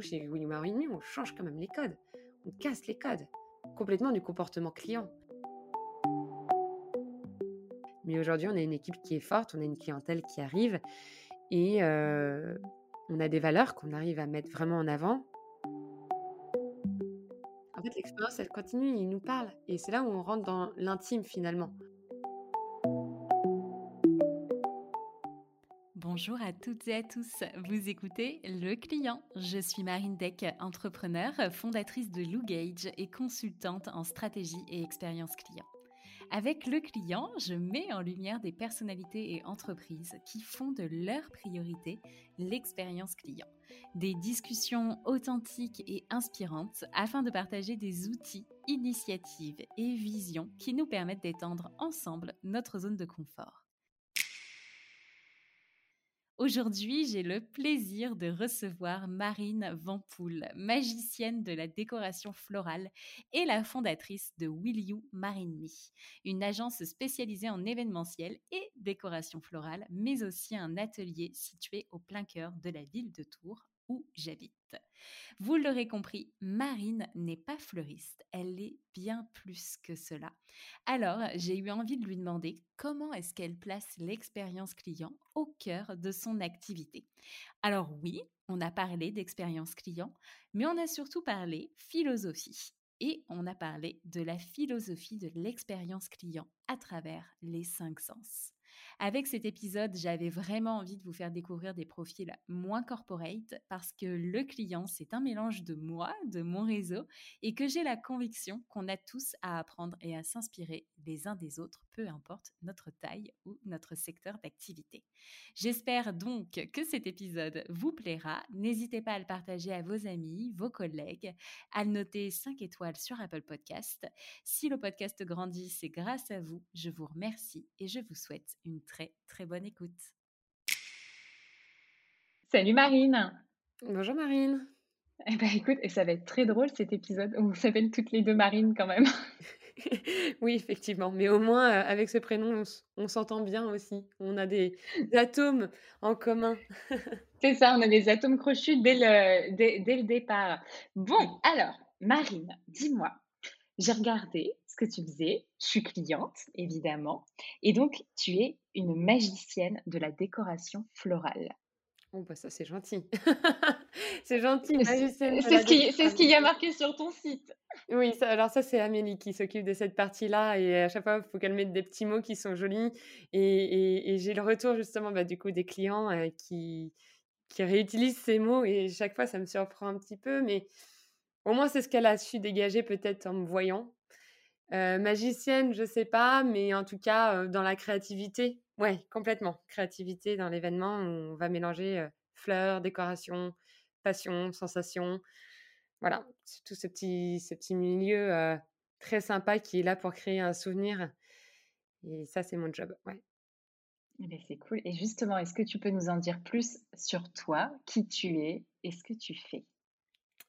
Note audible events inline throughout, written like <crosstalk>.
chez William Marini, on change quand même les codes. On casse les codes complètement du comportement client. Mais aujourd'hui, on a une équipe qui est forte, on a une clientèle qui arrive et on a des valeurs qu'on arrive à mettre vraiment en avant. En fait, l'expérience, elle continue, il nous parle. Et c'est là où on rentre dans l'intime finalement. Bonjour à toutes et à tous. Vous écoutez Le Client. Je suis Marine Deck, entrepreneur, fondatrice de Lou Gage et consultante en stratégie et expérience client. Avec Le Client, je mets en lumière des personnalités et entreprises qui font de leur priorité l'expérience client. Des discussions authentiques et inspirantes afin de partager des outils, initiatives et visions qui nous permettent d'étendre ensemble notre zone de confort. Aujourd'hui, j'ai le plaisir de recevoir Marine Vampoul, magicienne de la décoration florale et la fondatrice de Will You Marine Me, une agence spécialisée en événementiel et décoration florale, mais aussi un atelier situé au plein cœur de la ville de Tours j'habite. Vous l'aurez compris, Marine n'est pas fleuriste, elle est bien plus que cela. Alors, j'ai eu envie de lui demander comment est-ce qu'elle place l'expérience client au cœur de son activité. Alors oui, on a parlé d'expérience client, mais on a surtout parlé philosophie. Et on a parlé de la philosophie de l'expérience client à travers les cinq sens. Avec cet épisode, j'avais vraiment envie de vous faire découvrir des profils moins corporate parce que le client, c'est un mélange de moi, de mon réseau et que j'ai la conviction qu'on a tous à apprendre et à s'inspirer les uns des autres, peu importe notre taille ou notre secteur d'activité. J'espère donc que cet épisode vous plaira. N'hésitez pas à le partager à vos amis, vos collègues, à le noter 5 étoiles sur Apple Podcast. Si le podcast grandit, c'est grâce à vous. Je vous remercie et je vous souhaite une très très bonne écoute. Salut Marine Bonjour Marine Eh ben écoute, et ça va être très drôle cet épisode. On s'appelle toutes les deux Marine quand même. <laughs> <laughs> oui, effectivement. Mais au moins, euh, avec ce prénom, on, s'entend bien aussi. On a des, <laughs> atomes en commun. <laughs> C'est ça, on a des atomes crochus dès le, dès le départ. Bon, alors, Marine, dis-moi, j'ai regardé ce que tu faisais. Je suis cliente, évidemment. Et donc, tu es une magicienne de la décoration florale. Oh, bah ça, c'est gentil. <laughs> c'est gentil. C'est ce, qui, ce qui y a marqué sur ton site. Oui, alors ça, c'est Amélie qui s'occupe de cette partie-là. Et à chaque fois, il faut qu'elle mette des petits mots qui sont jolis. Et, et, j'ai le retour, justement, bah, du coup, des clients euh, qui, qui réutilisent ces mots. Et chaque fois, ça me surprend un petit peu. Mais au moins, c'est ce qu'elle a su dégager peut-être en me voyant. magicienne, je sais pas, mais en tout cas, dans la créativité, ouais, complètement. Créativité dans l'événement, on va mélanger fleurs, décoration, passion, sensation. Voilà, c'est tout ce petit, ce petit milieu très sympa qui est là pour créer un souvenir. Et ça, c'est mon job, ouais. Eh ben, c'est cool. Et justement, est-ce que tu peux nous en dire plus sur toi, qui tu es et ce que tu fais?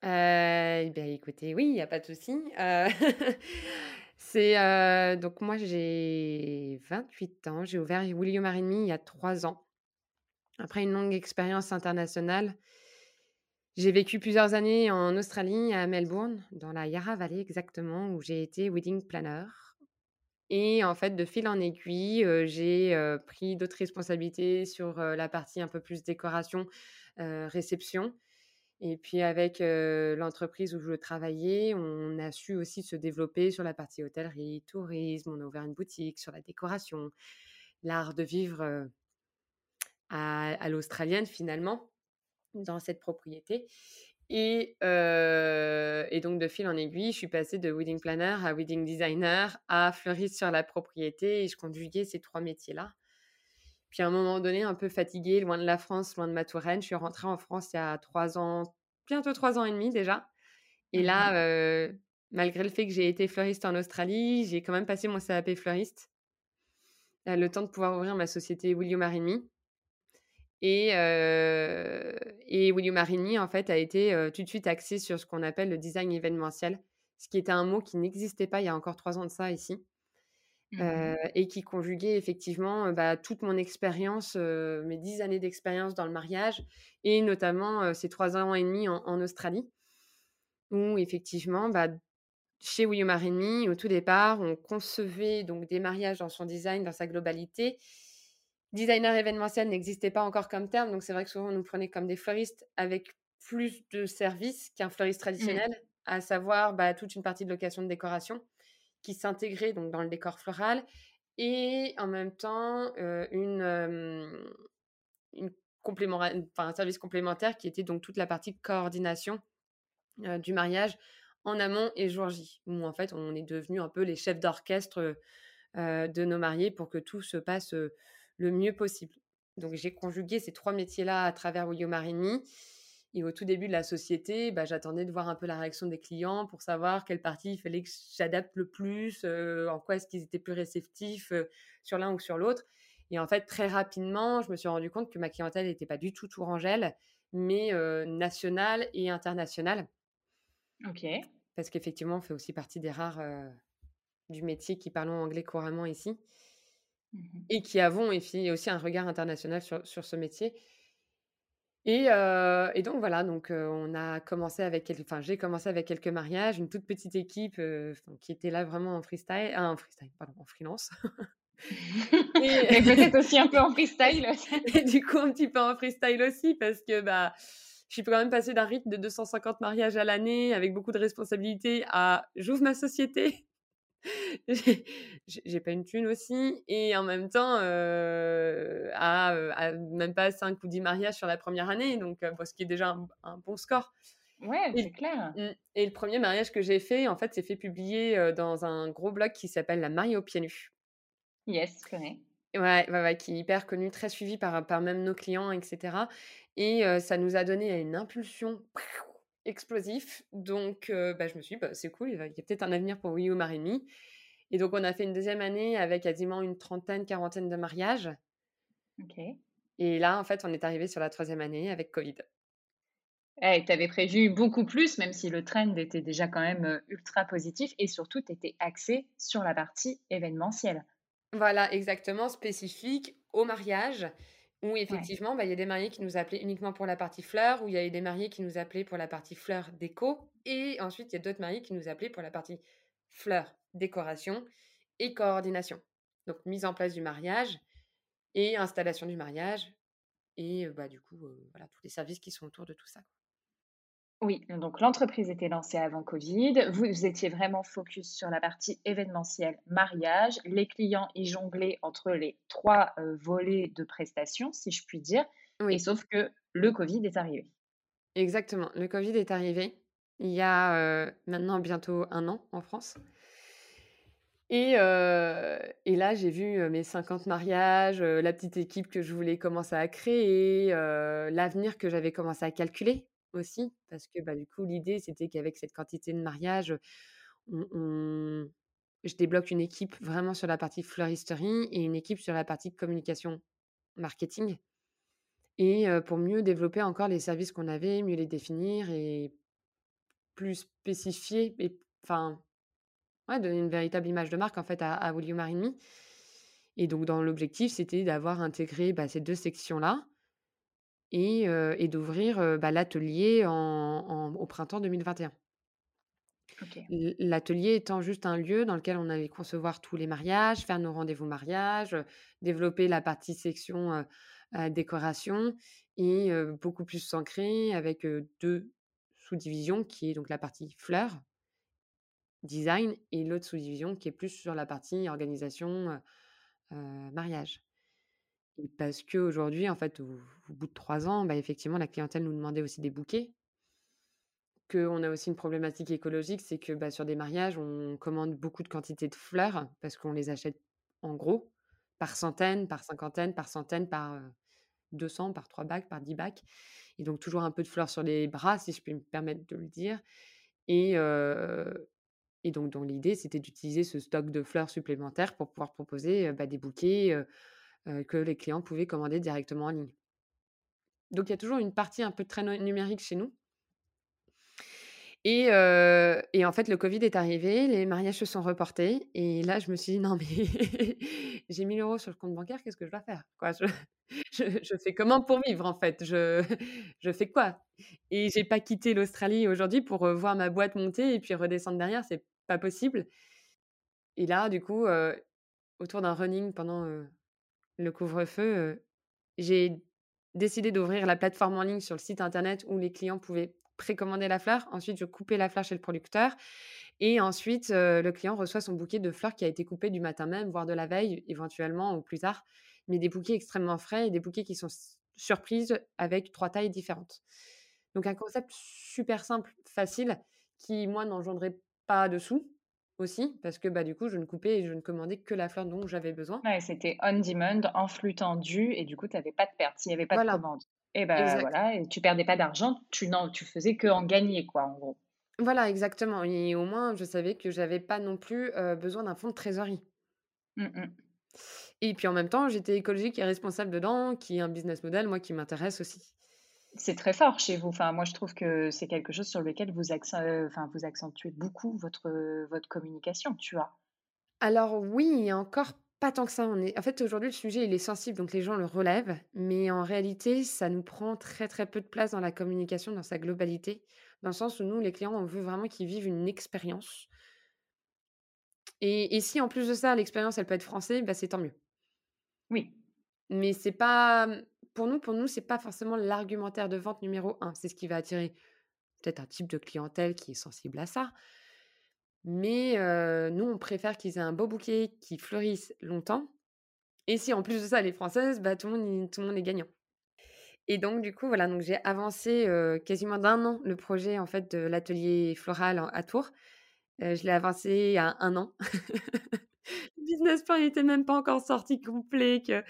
Euh, bien, écoutez, oui, il n'y a pas de souci. Euh, <laughs> c'est euh, donc moi j'ai 28 ans, j'ai ouvert William Marine il y a 3 ans. Après une longue expérience internationale, j'ai vécu plusieurs années en Australie, à Melbourne, dans la Yarra Valley exactement, où j'ai été wedding planner. Et en fait, de fil en aiguille, j'ai pris d'autres responsabilités sur la partie un peu plus décoration, réception. Et puis avec l'entreprise où je travaillais, on a su aussi se développer sur la partie hôtellerie, tourisme. On a ouvert une boutique sur la décoration, l'art de vivre à, l'australienne finalement dans cette propriété. Et, et, donc de fil en aiguille, je suis passée de wedding planner à wedding designer à fleuriste sur la propriété et je conjuguais ces trois métiers-là. Puis à un moment donné, un peu fatiguée, loin de la France, loin de ma Touraine, je suis rentrée en France il y a trois ans, bientôt trois ans et demi déjà. Et là, mmh malgré le fait que j'ai été fleuriste en Australie, j'ai quand même passé mon CAP fleuriste. le temps de pouvoir ouvrir ma société William Marini. Et, et William Marini, en fait, a été tout de suite axé sur ce qu'on appelle le design événementiel, ce qui était un mot qui n'existait pas il y a encore trois ans de ça ici. Mmh et qui conjuguait effectivement, bah, toute mon expérience, mes 10 années d'expérience dans le mariage et notamment, ces 3 ans et demi en en Australie où effectivement, bah, chez Will You Marry Me, au tout départ, on concevait donc des mariages dans son design, dans sa globalité. Designer événementiel n'existait pas encore comme terme, donc c'est vrai que souvent on nous prenait comme des fleuristes avec plus de services qu'un fleuriste Mmh. traditionnel, à savoir, bah, toute une partie de location de décoration qui s'intégrait donc dans le décor floral et en même temps, une, enfin un service complémentaire qui était donc toute la partie coordination, du mariage en amont et jour J, où en fait on est devenus un peu les chefs d'orchestre, de nos mariés pour que tout se passe, le mieux possible. Donc j'ai conjugué ces 3 métiers-là à travers Will You Marry Me et au tout début de la société, bah, j'attendais de voir un peu la réaction des clients pour savoir quelle partie il fallait que j'adapte le plus, heu, en quoi est-ce qu'ils étaient plus réceptifs, heu, sur l'un ou sur l'autre et en fait, très rapidement, je me suis rendu compte que ma clientèle était pas du tout tourangelle, mais heu, nationale et internationale OK. parce qu'effectivement, on fait aussi partie des rares, du métier qui parlons anglais couramment ici Mmh mh. et qui avons et aussi un regard international sur sur ce métier et heu et donc voilà, donc on a commencé avec enfin, j'ai commencé avec quelques mariages, une toute petite équipe, qui était là vraiment en freestyle en freestyle, pardon, en freelance <laughs> et peut-être aussi un peu en <laughs> freestyle? et du coup, un petit peu en freestyle aussi parce que, bah, je suis quand même passée d'un rythme de 250 mariages à l'année avec beaucoup de responsabilités à j'ouvre ma société, <laughs> j'ai pas une thune aussi et en même temps, à, heu, à même pas 5 ou 10 mariages sur la 1re année donc bon, ce qui est déjà un un bon score Ouais, c'est clair. et le 1er mariage que j'ai fait, en fait, s'est fait publier, dans un gros blog qui s'appelle La Mariée aux pieds nus. Yes, je connais. Ouais, ouais, ouais, qui est hyper connu, très suivi par par même nos clients et cetera et ça nous a donné une impulsion explosif donc heu, bah, je me suis dit: «Bah, c'est cool, il va il y a peut-être un avenir pour Will You Marry Me» et donc on a fait une 2e année avec quasiment une trentaine, quarantaine de mariages OK. et là, en fait, on est arrivé sur la 3e année avec covid. Eh, tu avais prévu beaucoup plus, même si le trend était déjà quand même, heu, ultra positif et surtout tu étais axée sur la partie événementielle. Voilà, exactement, spécifique au mariage où Ouais. effectivement, bah, il y a des mariés qui nous appelaient uniquement pour la partie fleurs, où il y avait des mariés qui nous appelaient pour la partie fleurs déco et ensuite il y a d'autres mariés qui nous appelaient pour la partie fleurs, décoration et coordination. Donc mise en place du mariage et installation du mariage et heu, bah, du coup, heu, voilà, tous les services qui sont autour de tout ça. Oui, donc l'entreprise était lancée avant covid. Vous, étiez vraiment focus sur la partie événementielle, mariage. Les clients, ils jonglaient entre les 3, heu, volets de prestations, si je puis dire et Oui. sauf que le covid est arrivé. Exactement, le covid est arrivé, il y a, heu, maintenant bientôt 1 an en France et heu et là, j'ai vu, mes 50 mariages, la petite équipe que je voulais commencer à créer, l'avenir que j'avais commencé à calculer aussi parce que, bah, du coup, l'idée, c'était qu'avec cette quantité de mariages, on je débloque une équipe vraiment sur la partie fleuristerie et une équipe sur la partie communication marketing et pour mieux développer encore les services qu'on avait, mieux les définir et plus spécifier et enfin, ouais, donner une véritable image de marque, en fait, à à Will Me et donc dans l'objectif, c'était d'avoir intégré, bah, ces 2 sections-là et d'ouvrir, bah, l'atelier en en au printemps 2021. OK. L l'atelier étant juste un lieu dans lequel on allait concevoir tous les mariages, faire nos rendez-vous mariage, développer la partie section, décoration et beaucoup plus s'ancrer avec, heu, 2 sous-divisions qui est donc la partie fleurs design et l'autre sous-division qui est plus sur la partie organisation, mariage parce qu'aujourd'hui, en fait, au bout de 3 ans, bah, effectivement, la clientèle nous demandait aussi des bouquets. Qu'on a aussi une problématique écologique, c'est que, bah, sur des mariages, on commande beaucoup de quantités de fleurs parce qu'on les achète en gros, par centaines, par cinquantaines, par centaines, par, heu, 200, par 3 bacs, par 10 bacs. Et donc toujours un peu de fleurs sur les bras, si je puis me permettre de le dire. Et donc l'idée, c'était d'utiliser ce stock de fleurs supplémentaires pour pouvoir proposer, bah, des bouquets, que les clients pouvaient commander directement en ligne. Donc il y a toujours une partie un peu très numérique chez nous Et heu et en fait, le covid est arrivé, les mariages se sont reportés et là, je me suis dit: «Non mais <laughs> j'ai 1 000 € sur le compte bancaire, qu'est-ce que je dois faire? Quoi, je <laughs> je fais comment pour vivre, en fait? Je <laughs> je fais quoi?» et j'ai pas quitté l'Australie aujourd'hui pour, heu, voir ma boîte monter et puis redescendre derrière, c'est pas possible et là, du coup, autour d'un running pendant, le couvre-feu, j'ai décidé d'ouvrir la plateforme en ligne sur le site internet où les clients pouvaient précommander la fleur. Ensuite, je coupais la fleur chez le producteur et ensuite, le client reçoit son bouquet de fleurs qui a été coupé du matin même, voire de la veille éventuellement ou plus tard, mais des bouquets extrêmement frais et des bouquets qui sont surprises avec 3 tailles différentes. Donc un concept super simple, facile, qui moi n'engendrait pas de sous aussi parce que, bah, du coup, je ne coupais et je ne commandais que la fleur dont j'avais besoin. Ouais, c'était on demand, en flux tendu et du coup, tu avais pas de perte s'il y avait pas de commande et bah, exact. voilà et tu perdais pas d'argent, tu n'en tu faisais qu'en gagner, quoi, en gros. Voilà, exactement et au moins, je savais que j'avais pas non plus, besoin d'un fonds de trésorerie. Mmh mh. Et puis en même temps, j'étais écologique et responsable dedans, qui est un business model, moi, qui m'intéresse aussi. C'est très fort chez vous. Enfin, moi, je trouve que c'est quelque chose sur lequel vous enfin, vous accentuez beaucoup votre, heu, votre communication, tu vois? Alors oui encore pas tant que ça. On est en fait, aujourd'hui, le sujet, il est sensible, donc les gens le relèvent, mais en réalité, ça nous prend très, très peu de place dans la communication dans sa globalité. Dans le sens où nous, les clients, on veut vraiment qu'ils vivent une expérience et et si en plus de ça, l'expérience, elle peut être français, bah, c'est tant mieux. Oui. Mais c'est pas, mmh, pour nous pour nous, c'est pas forcément l'argumentaire de vente numéro 1. C'est ce qui va attirer peut-être un type de clientèle qui est sensible à ça. Mais nous, on préfère qu'ils aient un beau bouquet qui fleurisse longtemps et si en plus de ça, elle est française, bah, tout le monde tout le monde est gagnant. Et donc du coup, voilà, donc j'ai avancé, quasiment d'1 an le projet, en fait, de l'atelier floral à Tours. Je l'ai avancé à 1 an. <laughs> Le business plan, il était même pas encore sorti complet que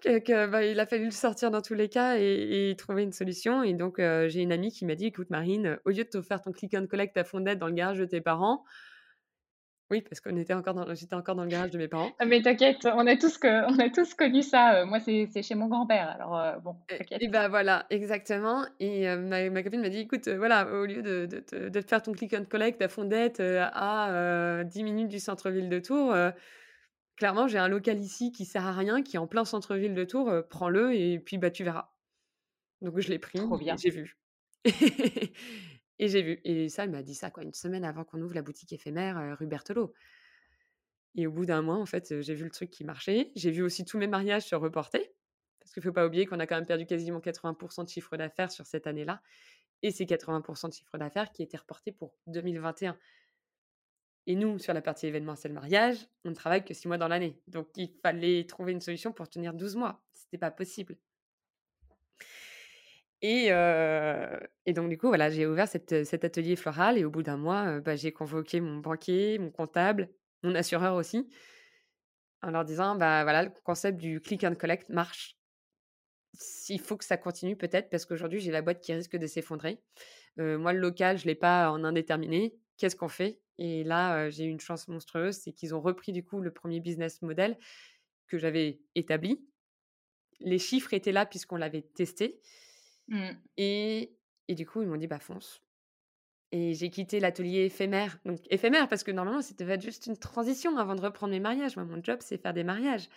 que que, bah, il a fallu le sortir dans tous les cas et et trouver une solution et donc heu, j'ai une amie qui m'a dit: «Écoute Marine, heu, au lieu de te faire ton click and collect à fond dans le garage de tes parents» oui, parce qu'on était encore dans j'étais encore dans le garage de mes parents. Ah mais t'inquiète, on a tous que on a tous connu ça, moi, c'est chez mon grand-père, alors bon, Et t'inquiète. et bah, voilà, exactement et ma ma copine m'a dit: «Écoute, voilà, au lieu de de te de faire ton click and collect à Fondettes, heu, à, heu, 10 minutes du centre-ville de Tours, clairement, j'ai un local ici qui sert à rien, qui est en plein centre-ville de Tours, heu, prends-le et puis, bah, tu verras». Donc je l'ai pris j'ai vu <laughs> et j'ai vu et ça, elle m'a dit ça quoi, 1 semaine avant qu'on ouvre la boutique éphémère, heu, rue Berthelot. Et au bout d'1 mois, en fait, heu, j'ai vu le truc qui marchait. J'ai vu aussi tous mes mariages se reporter, parce qu'il faut pas oublier qu'on a quand même perdu quasiment 80 % de chiffre d'affaires sur cette année-là et c'est 80 % de chiffre d'affaires qui étaient reportés pour 2021. Et nous, sur la partie événementiel mariage, on ne travaille que 6 mois dans l'année. Donc il fallait trouver une solution pour tenir 12 mois. C'était pas possible. Et heu et donc du coup, voilà, j'ai ouvert heu, cet atelier floral et au bout d'1 mois, heu, bah, j'ai convoqué mon banquier, mon comptable, mon assureur aussi en leur disant: «Bah, voilà, le concept du click and collect marche. S'il faut que ça continue peut-être parce qu'aujourd'hui, j'ai la boîte qui risque de s'effondrer. Moi, le local, je l'ai pas en indéterminé. Qu'est-ce qu'on fait?» Et là, j'ai eu une chance monstrueuse, c'est qu'ils ont repris du coup le 1er business model que j'avais établi. Les chiffres étaient là puisqu'on l'avait testé Mmh. et et du coup, ils m'ont dit: «Bah, fonce» et j'ai quitté l'atelier éphémère, donc éphémère parce que normalement, être juste une transition avant de reprendre mes mariages. Moi, mon job, c'est faire des mariages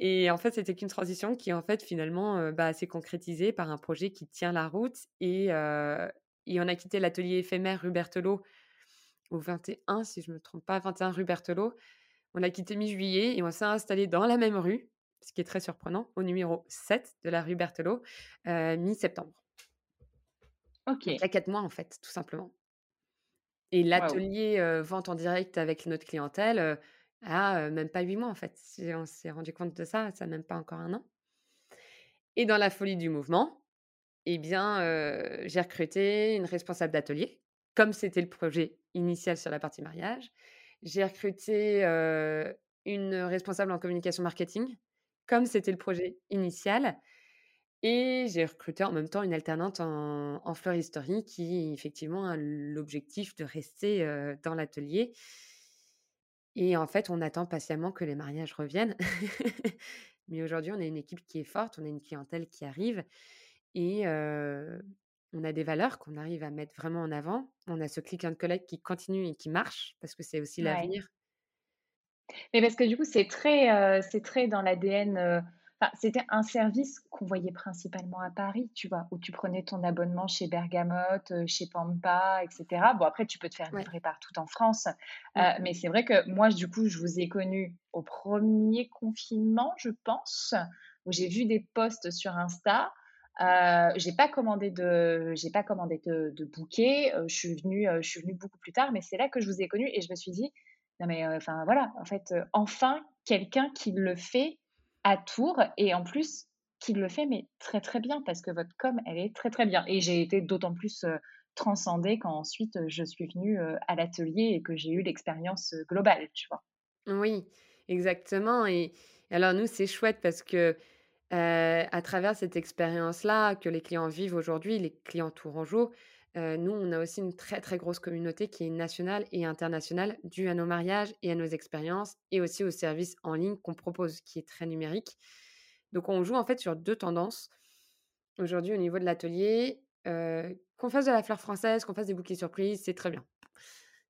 et en fait, c'était qu'une transition qui, en fait, finalement, bah, s'est concrétisée par un projet qui tient la route et et on a quitté l'atelier éphémère rue Berthelot au 21, si je me trompe pas, 21 rue Berthelot. On l'a quitté mi-juillet et on s'est installés dans la même rue, ce qui est très surprenant, au numéro 7 de la rue Berthelot, heu, mi-septembre. Donc il y OK. a 4 mois, en fait, tout simplement. Et l'atelier, heu, vente en direct avec notre clientèle, heu, a, heu, même pas 8 mois, en fait. C'est on s'est rendu compte de ça, ça a même pas encore 1 an. Et dans la folie du mouvement et bien, j'ai recruté une responsable d'atelier, comme c'était le projet initial sur la partie mariage. J'ai recruté, une responsable en communication marketing, comme c'était le projet initial et j'ai recruté en même temps une alternante en en floristerie qui effectivement a l'objectif de rester, dans l'atelier et en fait, on attend patiemment que les mariages reviennent. <laughs> Mais aujourd'hui, on a une équipe qui est forte, on a une clientèle qui arrive et On a des valeurs qu'on arrive à mettre vraiment en avant. On a ce click and collect qui continue et qui marche parce que c'est aussi Ouais. l'avenir. Mais parce que du coup, c'est très, c'est très dans l'ADN, enfin, c'était un service qu'on voyait principalement à Paris, tu vois? Où tu prenais ton abonnement chez Bergamote, chez Pampa, et cetera. Bon, après, tu peux te faire Ouais. livrer partout en France, Mmh. mais c'est vrai que moi, du coup, je vous ai connus au 1er confinement, je pense, où j'ai vu des posts sur Insta. Heu, j'ai pas commandé de j'ai pas commandé de bouquet, heu, je suis venue, heu, je suis venue beaucoup plus tard, mais c'est là que je vous ai connus et je me suis dit: «Non mais, enfin voilà, en fait, enfin quelqu'un qui le fait à Tours et en plus qui le fait mais très, très bien parce que votre com, elle est très, très bien» et j'ai été d'autant plus, transcendée quand ensuite, je suis venue, à l'atelier et que j'ai eu l'expérience, globale, tu vois? Oui, exactement et alors nous, c'est chouette parce que, à travers cette expérience-là que les clients vivent aujourd'hui, les clients tourangeaux, heu, nous, on a aussi une très, très grosse communauté qui est nationale et internationale due à nos mariages et à nos expériences et aussi aux services en ligne qu'on propose, qui est très numérique. Donc on joue en fait sur 2 tendances. Aujourd'hui, au niveau de l'atelier, qu'on fasse de la fleur française, qu'on fasse des bouquets surprises, c'est très bien.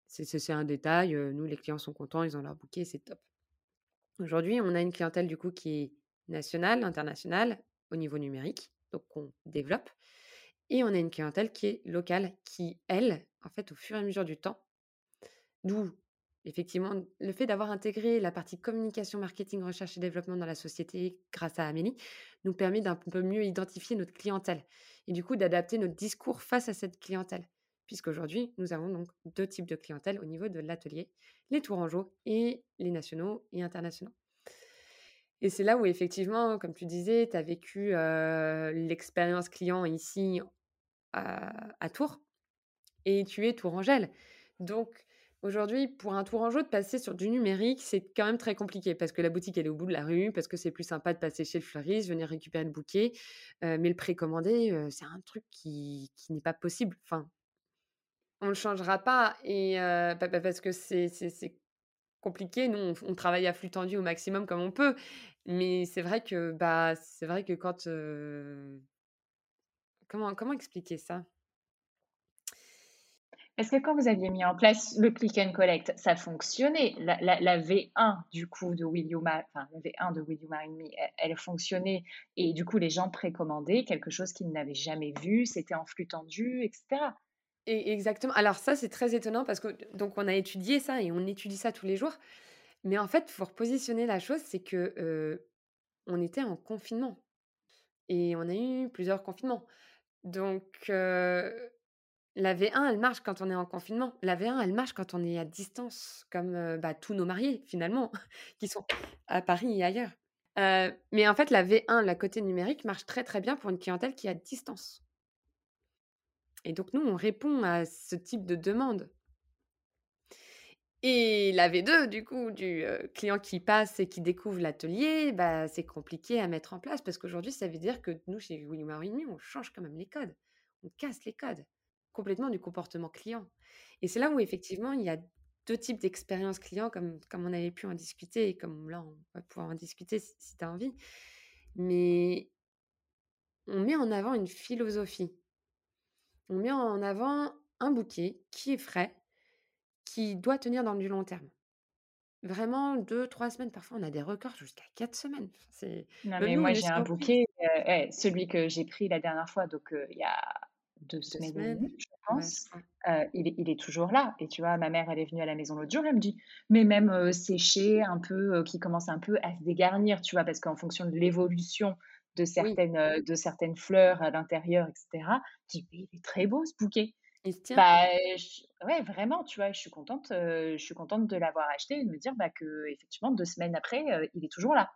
C'est un détail, nous, les clients sont contents, ils ont leur bouquet, c'est top. Aujourd'hui, on a une clientèle du coup qui est nationale, internationale, au niveau numérique, donc on développe et on a une clientèle qui est locale, qui elle, en fait, au fur et à mesure du temps d'où effectivement le fait d'avoir intégré la partie communication, marketing, recherche et développement dans la société grâce à Amélie, nous permet d'un peu mieux identifier notre clientèle et du coup d'adapter notre discours face à cette clientèle. Puisqu'aujourd'hui, nous avons donc 2 types de clientèle au niveau de l'atelier, les tourangeaux et les nationaux et internationaux. Et c'est là où effectivement, comme tu disais, tu as vécu, l'expérience client ici, à Tours et tu es tourangelle. Donc aujourd'hui, pour un tourangeau de passer sur du numérique, c'est quand même très compliqué parce que la boutique, elle est au bout de la rue, parce que c'est plus sympa de passer chez le fleuriste, venir récupérer le bouquet, mais le précommander, c'est un truc qui qui n'est pas possible. Enfin on le changera pas et parce que c'est compliqué. Nous, on travaille à flux tendu au maximum comme on peut, mais c'est vrai que, bah, c'est vrai que quand, comment comment expliquer ça? Est-ce que quand vous aviez mis en place le click and collect, ça fonctionnait? La la la V1 du coup de Will You Ma enfin la V1 de Will You Marry Me, elle elle fonctionnait et du coup les gens précommandaient quelque chose qu'ils n'avaient jamais vu, c'était en flux tendu et cetera? E exactement. Alors ça, c'est très étonnant parce que donc on a étudié ça et on étudie ça tous les jours, mais en fait, faut repositionner la chose, c'est que, on était en confinement et on a eu plusieurs confinements. Donc la V1, elle marche quand on est en confinement. La V1, elle marche quand on est à distance comme, bah, tous nos mariés finalement <laughs> qui sont à Paris et ailleurs. Mais en fait, la V1, la côté numérique marche très, très bien pour une clientèle qui est à distance. Et donc nous, on répond à ce type de demande. Et la V2 du coup du, client qui passe et qui découvre l'atelier, bah, c'est compliqué à mettre en place parce qu'aujourd'hui, ça veut dire que nous, chez Will You Marry Me, on change quand même les codes. On casse les codes, complètement du comportement client. Et c'est là où effectivement, il y a 2 types d'expériences clients comme comme on avait pu en discuter et comme là, on va pouvoir en discuter si si tu as envie. Mais on met en avant une philosophie. On met en avant un bouquet qui est frais, qui doit tenir dans du long terme. Vraiment 2-3 semaines, parfois on a des records jusqu'à 4 semaines. C'est Non mais nous, moi j'ai un bouquet, heu, eh, celui que j'ai pris la dernière fois, donc il y a 2 2 semaines et semaines? 1/2, je pense, il est il est toujours là et tu vois, ma mère, elle est venue à la maison l'autre jour, elle me dit: «Mais même, séché un peu, qui commence un peu à se dégarnir», tu vois? Parce qu'en fonction de l'évolution de certaines, de certaines fleurs à l'intérieur et cetera, je dis: «Mais il est très beau ce bouquet». Il se tient. Bah, ouais vraiment, tu vois? Je suis contente, je suis contente de l'avoir acheté et de me dire, bah, qu'effectivement 2 semaines après, il est toujours là.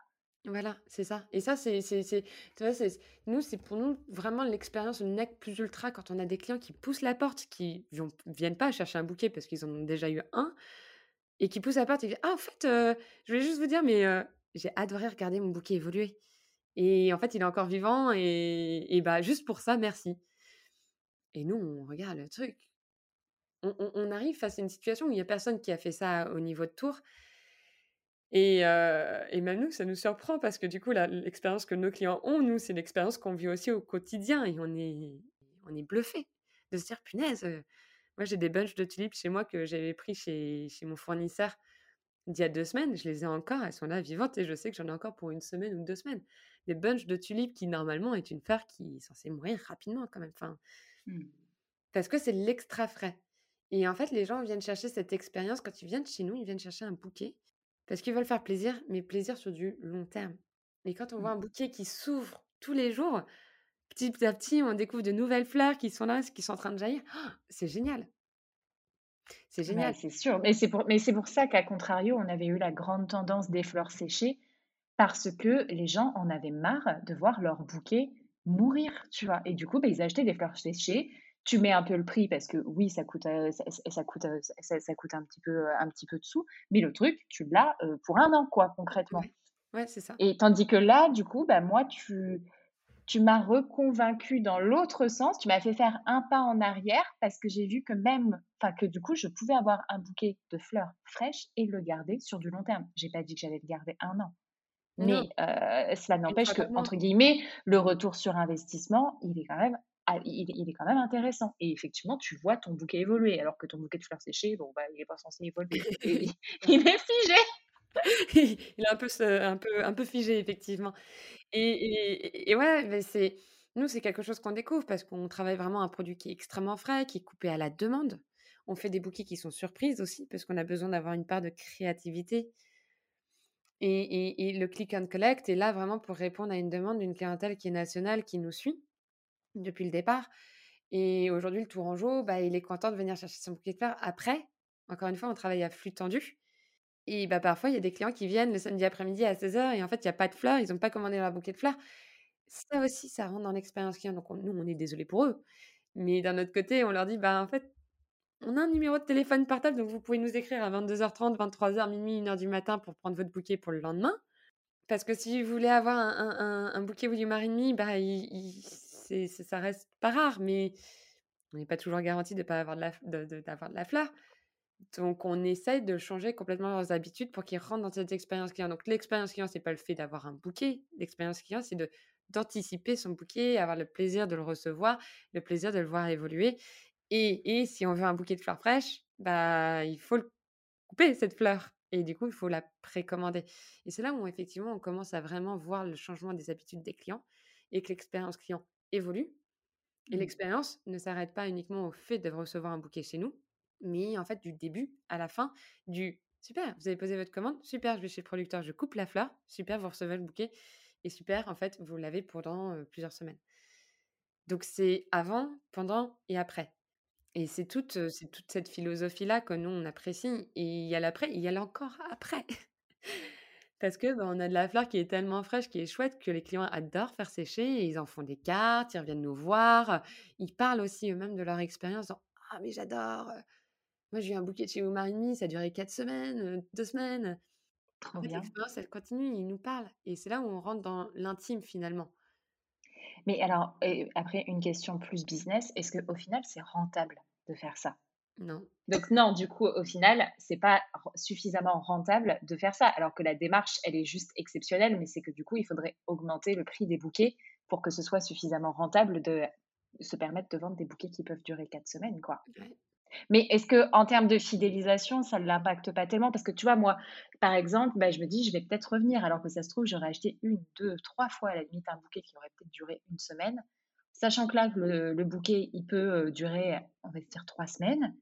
Voilà, c'est ça. Et ça, c'est c'est c'est tu vois, c'est nous, c'est pour nous vraiment l'expérience nec plus ultra quand on a des clients qui poussent la porte, qui viont viennent pas chercher un bouquet parce qu'ils en ont déjà eu 1 et qui poussent la porte et qui: «Ah au fait, je voulais juste vous dire, mais j'ai adoré regarder mon bouquet évoluer et en fait, il est encore vivant et et bah, juste pour ça, merci». Et nous, on regarde le truc. On arrive face à une situation où il y a personne qui a fait ça au niveau de Tours et et même nous, ça nous surprend parce que du coup, l'expérience que nos clients ont, nous, c'est l'expérience qu'on vit aussi au quotidien et on est on est bluffé de se dire: «Punaise, moi j'ai des bunches de tulipes chez moi que j'avais pris chez mon fournisseur d'il y a 2 semaines, je les ai encore, elles sont là vivantes et je sais que j'en ai encore pour une semaine ou 2 semaines». Des bunches de tulipes qui normalement est une fleur qui est censée mourir rapidement quand même, Mmh. parce que c'est l'extra frais et en fait, les gens viennent chercher cette expérience quand ils viennent chez nous, ils viennent chercher un bouquet parce qu'ils veulent faire plaisir, mais plaisir sur du long terme et quand on voit Mmh. un bouquet qui s'ouvre tous les jours, petit à petit, on découvre de nouvelles fleurs qui sont là, qui sont en train de jaillir. C'est génial! C'est Mais génial! c'est sûr, mais c'est pour mais c'est pour ça qu'à contrario, on avait eu la grande tendance des fleurs séchées parce que les gens en avaient marre de voir leur bouquet mourir, tu vois? Et du coup, bah, ils achetaient des fleurs séchées. Tu mets un peu le prix parce que oui, ça coûte, heu, ça coûte, heu, ça ça coûte un petit peu, un petit peu de sous, mais le truc, tu l'as, heu, pour un an, quoi, concrètement. Ouais, ouais, c'est ça. Et tandis que là, du coup, bah, moi, tu tu m'as reconvaincue dans l'autre sens. Tu m'as fait faire un pas en arrière parce que j'ai vu que même enfin, que du coup, je pouvais avoir un bouquet de fleurs fraîches et le garder sur du long terme. J'ai pas dit que j'allais le garder un an, mais cela n'empêche que entre guillemets, «le retour sur investissement», il est quand même ah, il est il est quand même intéressant et effectivement, tu vois ton bouquet évoluer alors que ton bouquet de fleurs séchées, bon, bah, il est pas censé évoluer. <laughs> Il est il est figé! <laughs> Il est un peu un peu un peu figé effectivement et et et ouais, mais c'est nous, c'est quelque chose qu'on découvre parce qu'on travaille vraiment un produit qui est extrêmement frais, qui est coupé à la demande. On fait des bouquets qui sont surprises aussi parce qu'on a besoin d'avoir une part de créativité et le click and collect est là vraiment pour répondre à une demande d'une clientèle qui est nationale, qui nous suit depuis le départ et aujourd'hui, le tourangeau, bah, il est content de venir chercher son bouquet de fleurs. Après, encore une fois, on travaille à flux tendu et bah, parfois, il y a des clients qui viennent le samedi après-midi à 16:00 et en fait, il y a pas de fleurs, ils ont pas commandé leur bouquet de fleurs. Ça aussi, ça rentre dans l'expérience client, donc on nous, on est désolé pour eux, mais d'un autre côté, on leur dit: «Bah, en fait, on a un numéro de téléphone portable, donc vous pouvez nous écrire à 22:30-23:00, 00:00, 01:00 du matin pour prendre votre bouquet pour le lendemain». Parce que si vous voulez avoir un un un un bouquet Will You Marry Me, bah, il c'est ça reste pas rare, mais on n'est pas toujours garanti de pas avoir de la d'avoir de la fleur. Donc on essaye de changer complètement leurs habitudes pour qu'ils rentrent dans cette expérience client. Donc l'expérience client, c'est pas le fait d'avoir un bouquet. L'expérience client, c'est d'anticiper son bouquet, avoir le plaisir de le recevoir, le plaisir de le voir évoluer et et si on veut un bouquet de fleurs fraîches, bah, il faut le couper cette fleur et du coup, il faut la précommander et c'est là où effectivement, on commence à vraiment voir le changement des habitudes des clients et que l'expérience client évolue et Mmh. l'expérience ne s'arrête pas uniquement au fait de recevoir un bouquet chez nous, mais en fait, du début à la fin, du: «Super, vous avez posé votre commande, super, je vais chez le producteur, je coupe la fleur, super, vous recevez le bouquet et super, en fait, vous l'avez pendant, plusieurs semaines». Donc c'est avant, pendant et après et c'est toute, heu, c'est toute cette philosophie-là que nous, on apprécie et il y a l'après, il y a l'encore après. <laughs> Parce que, bah, on a de la fleur qui est tellement fraîche, qui est chouette, que les clients adorent faire sécher et ils en font des cartes, ils reviennent nous voir, ils parlent aussi eux-mêmes de leur expérience en: «Ah mais j'adore, moi j'ai eu un bouquet de chez Me, ça a duré 4 semaines, heu, 2 semaines». En Trop fait, l'expérience, elle continue, ils nous parlent et c'est là où on rentre dans l'intime finalement. Mais alors et après une question plus business, est-ce qu'au final, c'est rentable de faire ça? Non. Donc non, du coup, au final, c'est pas suffisamment rentable de faire ça, alors que la démarche, elle est juste exceptionnelle, mais c'est que du coup, il faudrait augmenter le prix des bouquets pour que ce soit suffisamment rentable de se permettre de vendre des bouquets qui peuvent durer 4 semaines, quoi. Ouais. Mais est-ce qu'en termes de fidélisation, ça ne l'impacte pas tellement? Parce que tu vois, moi, par exemple, bah, je me dis: «Je vais peut-être revenir», alors que ça se trouve, j'aurais acheté 1-2-3 fois à la limite un bouquet qui aurait peut-être duré 1 semaine. Sachant que là, le bouquet, il peut, heu, durer, on va dire 3 semaines.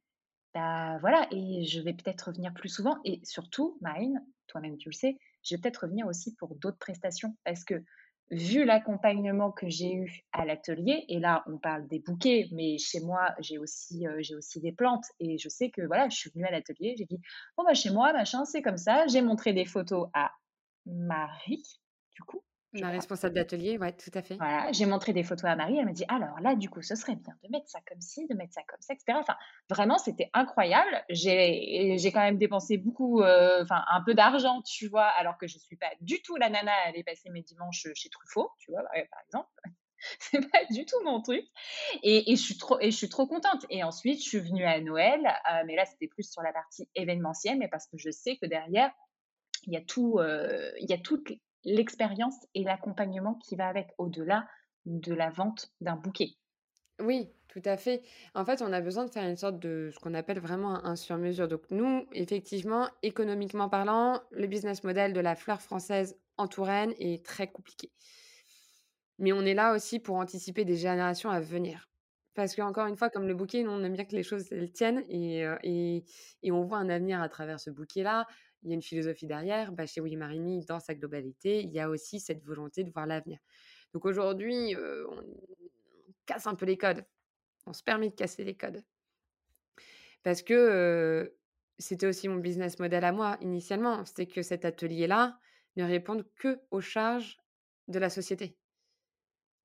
Bah, voilà et je vais peut-être revenir plus souvent et surtout, Marine, toi-même tu le sais, je vais peut-être revenir aussi pour d'autres prestations parce que vu l'accompagnement que j'ai eu à l'atelier et là, on parle des bouquets, mais chez moi, j'ai aussi, heu, j'ai aussi des plantes et je sais que, voilà, je suis venue à l'atelier, j'ai dit: «Bon, bah, chez moi, machin, c'est comme ça». J'ai montré des photos à Marie, du coup, Ma crois. responsable d'atelier, ouais, tout à fait. Voilà, j'ai montré des photos à Marie, elle m'a dit: «Alors là, du coup, ce serait bien de mettre ça comme ci, de mettre ça comme ça» et cetera. Enfin, vraiment, c'était incroyable. J'ai quand même dépensé beaucoup, heu, enfin, un peu d'argent, tu vois? Alors que je suis pas du tout la nana à aller passer mes dimanches, chez Truffaut, tu vois? Par exemple. <laughs> C'est pas du tout mon truc et et je suis trop et je suis trop contente et ensuite, je suis venue à Noël, heu, mais là, c'était plus sur la partie événementielle, mais parce que je sais que derrière, il y a tout, heu, il y a toute l'expérience et l'accompagnement qui va avec, au-delà de la vente d'un bouquet. Oui, tout à fait. En fait, on a besoin de faire une sorte de ce qu'on appelle vraiment un un sur mesure. Donc nous, effectivement, économiquement parlant, le business model de la fleur française en Touraine est très compliqué. Mais on est là aussi pour anticiper des générations à venir. Parce qu'encore une fois, comme le bouquet, nous, on aime bien que les choses, elles tiennent et et et on voit un avenir à travers ce bouquet-là. Il y a une philosophie derrière. Bah, chez Willy Marigny, dans sa globalité, il y a aussi cette volonté de voir l'avenir. Donc aujourd'hui, on on casse un peu les codes. On se permet de casser les codes. Parce que, c'était aussi mon business model à moi, initialement. C'était que cet atelier-là ne réponde qu'aux charges de la société.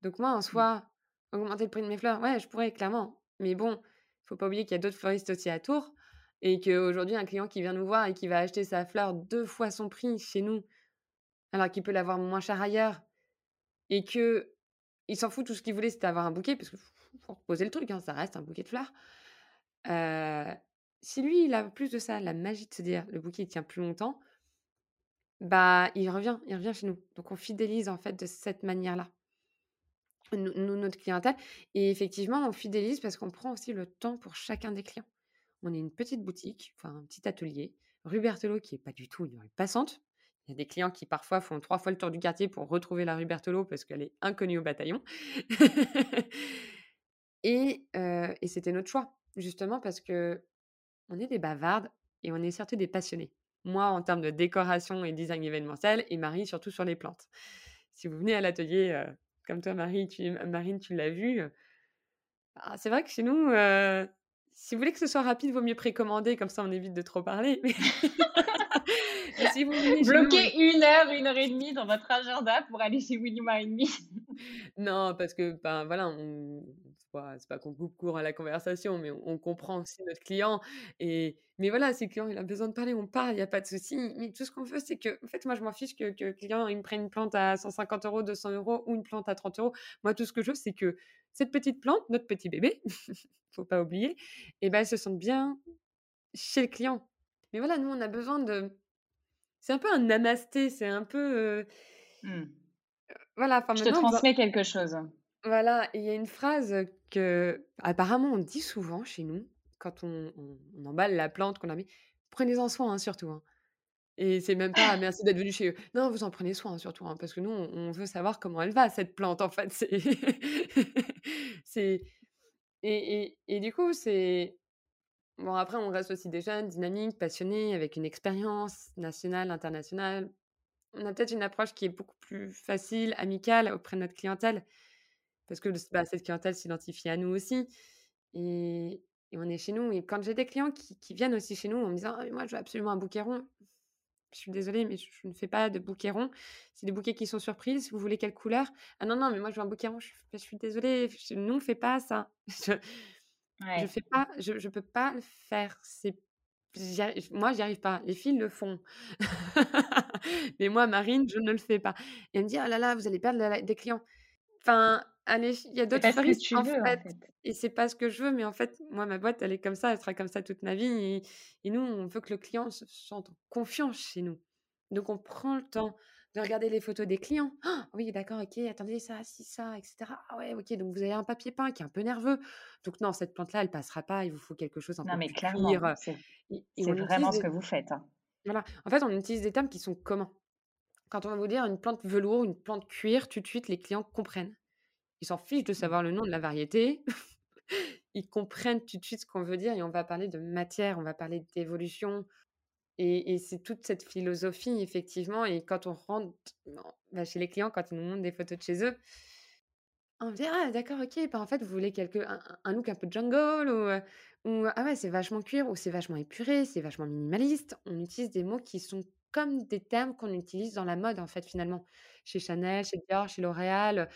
Donc moi, en Mmh. soi, augmenter le prix de mes fleurs, ouais, je pourrais clairement. Mais bon, faut pas oublier qu'il y a d'autres fleuristes aussi à Tours et qu'aujourd'hui, un client qui vient nous voir et qui va acheter sa fleur 2 fois son prix chez nous, alors qu'il peut l'avoir moins cher ailleurs et qu'il s'en fout, tout ce qu'il voulait, c'était avoir un bouquet parce qu'il faut reposer le truc, hein, ça reste un bouquet de fleurs. Heu, si lui, il a plus de ça, la magie de se dire: «Le bouquet, il tient plus longtemps», bah, il revient, il revient chez nous. Donc on fidélise, en fait, de cette manière-là. Nous notre clientèle et effectivement, on fidélise parce qu'on prend aussi le temps pour chacun des clients. On est une petite boutique, enfin un petit atelier, rue Berthelot qui est pas du tout une rue passante. Il y a des clients qui parfois font 3 fois le tour du quartier pour retrouver la rue Berthelot parce qu'elle est inconnue au bataillon. <laughs> Et heu et c'était notre choix, justement parce qu'on est des bavardes et on est surtout des passionnés. Moi, en termes de décoration et design événementiel et Marie, surtout sur les plantes. Si vous venez à l'atelier, heu, comme toi Marie, tu Marine, tu l'as vu, bah, c'est vrai que chez nous, si vous voulez que ce soit rapide, vaut mieux précommander, comme ça on évite de trop parler. <laughs> Si vous nous et Bloquer 1 heure, 1 heure et demie dans votre agenda pour aller chez Willy Marigny. Non, parce que, ben, voilà, on c'est pas c'est pas qu'on coupe court à la conversation, mais on on comprend aussi notre client et mais voilà, si le client, il a besoin de parler, on parle, il y a pas de souci. Mais tout ce qu'on veut, c'est que en fait, moi, je m'en fiche que que le client, il me prenne une plante à 150 €, 200 € ou une plante à 30 €. Moi, tout ce que je veux, c'est que cette petite plante, notre petit bébé, <laughs> faut pas oublier et bah, elle se sente bien chez le client. Mais voilà, nous, on a besoin de c'est un peu un namasté, c'est un peu, heu, Mmh. voilà, enfin Je te doit transmets quelque chose. Voilà, et il y a une phrase, que apparemment on dit souvent chez nous, quand on on on emballe la plante qu'on a mis: «Prenez-en soin, hein, surtout, hein» et c'est même pas: «Merci d'être venu chez eux». Non, vous en prenez soin, hein, surtout, hein, parce que nous, on on veut savoir comment elle va cette plante, en fait, c'est <laughs> c'est et et et du coup, c'est bon après on reste aussi des jeunes, dynamiques, passionnés, avec une expérience nationale, internationale. On a peut-être une approche qui est beaucoup plus facile, amicale auprès de notre clientèle. Parce que bah, cette clientèle s'identifie à nous aussi et et on est chez nous et quand j'ai des clients qui qui viennent aussi chez nous en me disant: «Ah mais moi je veux absolument un bouquet rond». Je suis désolée mais je je ne fais pas de bouquets ronds. C'est des bouquets qui sont surprises. Vous voulez quelle couleur? «Ah non, non, mais moi je veux un bouquet rond». Je suis désolée, je nous on fait pas ça. <laughs> Je Ouais. fais pas, je je peux pas le faire. C'est moi j'y arrive pas. Les filles le font. <laughs> Mais moi Marine, je ne le fais pas et elle me dit: «Oh là là, vous allez perdre des clients». Enfin, allez, il y a d'autres tu en veux, en fait et c'est pas ce que je veux, mais en fait, moi, ma boîte, elle est comme ça, elle sera comme ça toute ma vie et et nous, on veut que le client se sente en confiance chez nous. Donc on prend le temps de regarder les photos des clients. «Ah oui, d'accord, OK, attendez, ça, si, ça et cetera. Ah ouais, OK, donc vous avez un papier peint qui est un peu nerveux. Donc non, cette plante-là, elle passera pas, il vous faut quelque chose un Non, peu mais plus cuir», clairement, c'est vraiment ce des que vous faites, hein. voilà, en fait, on utilise des termes qui sont communs. Quand on va vous dire une plante velours, une plante cuir, tout de suite, les clients comprennent. Ils s'en fichent de Mmh. savoir le nom de la variété. <laughs> Ils comprennent tout de suite ce qu'on veut dire et on va parler de matière, on va parler d'évolution et et c'est toute cette philosophie effectivement et quand on rentre bah, chez les clients, quand ils nous montrent des photos de chez eux, on me dit: «Ah d'accord, OK, bah, en fait, vous voulez quelque un look un peu jungle ou ou ah ouais, c'est vachement cuir ou c'est vachement épuré, c'est vachement minimaliste». On utilise des mots qui sont comme des termes qu'on utilise dans la mode, en fait, finalement. Chez Chanel, chez Dior, chez L'Oréal,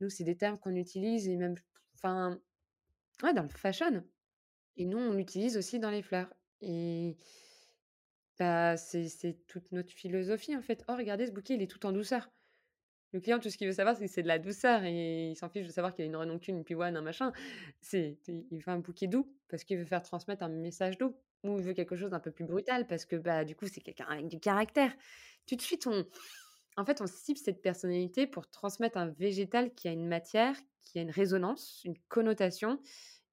nous, c'est des termes qu'on utilise et même enfin, ouais, dans le fashion et nous, on l'utilise aussi dans les fleurs et bah, c'est toute notre philosophie, en fait. «Oh regardez ce bouquet, il est tout en douceur». Le client, tout ce qu'il veut savoir, c'est que c'est de la douceur et il s'en fiche de savoir qu'il y a une renoncule, une pivoine, un machin. C'est il veut un bouquet doux parce qu'il veut faire transmettre un message doux ou il veut quelque chose d'un peu plus brutal parce que, bah, du coup, c'est quelqu'un avec du caractère. Tout de suite, on en fait, on cible cette personnalité pour transmettre un végétal qui a une matière qui a une résonance, une connotation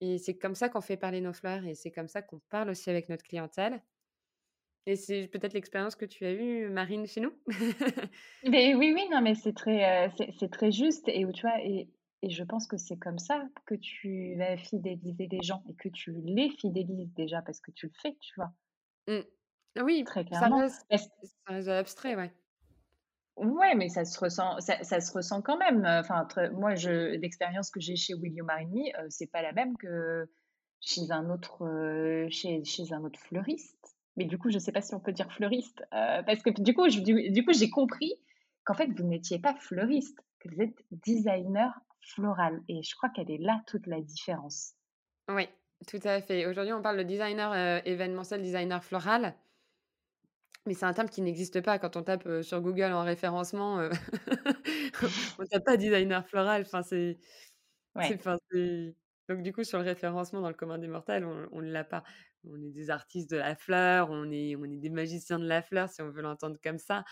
et c'est comme ça qu'on fait parler nos fleurs et c'est comme ça qu'on parle aussi avec notre clientèle. Et c'est peut-être l'expérience que tu as eue, Marine, chez nous? <laughs> Mais oui, oui, non, mais c'est très, c'est très juste et tu vois et et je pense que c'est comme ça que tu vas fidéliser des gens et que tu les fidélises déjà parce que tu le fais, tu vois? Mmh. Oui, Très ça clairement. reste Parce ça reste abstrait, ouais. Ouais, mais ça se ressent ça se ressent quand même, heu, enfin moi l'expérience que j'ai chez William Marini, heu, c'est pas la même que chez un autre, heu, chez un autre fleuriste. Mais du coup, je sais pas si on peut dire fleuriste, heu, parce que du coup j'ai compris qu'en fait vous n'étiez pas fleuriste, que vous êtes designer floral et je crois qu'elle est là toute la différence. Oui, tout à fait. Aujourd'hui, on parle de designer, événementiel, designer floral, mais c'est un terme qui n'existe pas. Quand on tape, sur Google en référencement, heu, <laughs> on tape pas designer floral, enfin c'est c'est Ouais. enfin c'est donc du coup, sur le référencement dans le commun des mortels, on on ne l'a pas. On est des artistes de la fleur, on est on est des magiciens de la fleur, si on veut l'entendre comme ça.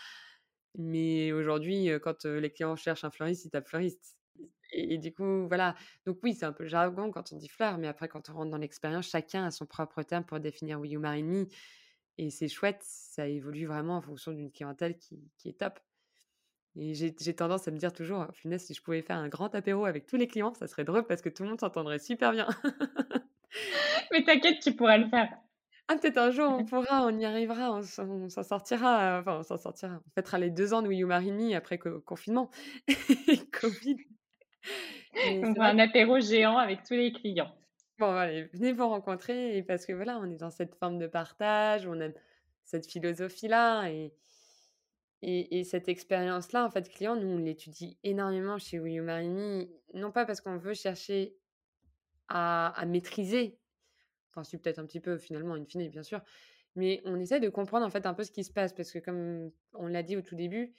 Mais aujourd'hui, quand, les clients cherchent un fleuriste, ils tapent fleuriste et et du coup, voilà. Donc oui, c'est un peu le jargon quand on dit fleur, mais après quand on rentre dans l'expérience, chacun a son propre terme pour définir Will You Marry Me et c'est chouette, ça évolue vraiment en fonction d'une clientèle qui qui est top et j'ai tendance à me dire toujours: «Punaise, si je pouvais faire un grand apéro avec tous les clients, ça serait drôle parce que tout le monde s'entendrait super bien». <laughs> Mais t'inquiète, tu pourras le faire. Ah peut-être un jour on <laughs> pourra, on y arrivera, on s'en sortira, enfin on s'en sortira. On fêtera les 2 ans de Will You Marry Me après co confinement <laughs> et Covid. On fera un apéro géant avec tous les clients. Bon, allez, venez vous rencontrer parce que voilà, on est dans cette forme de partage, on aime cette philosophie-là et et et cette expérience-là, en fait, client, nous, on l'étudie énormément chez Will You Marry Me, non pas parce qu'on veut chercher à à maîtriser, enfin si, peut-être un petit peu finalement in fine, bien sûr, mais on essaie de comprendre, en fait, un peu ce qui se passe parce que comme on l'a dit au tout début,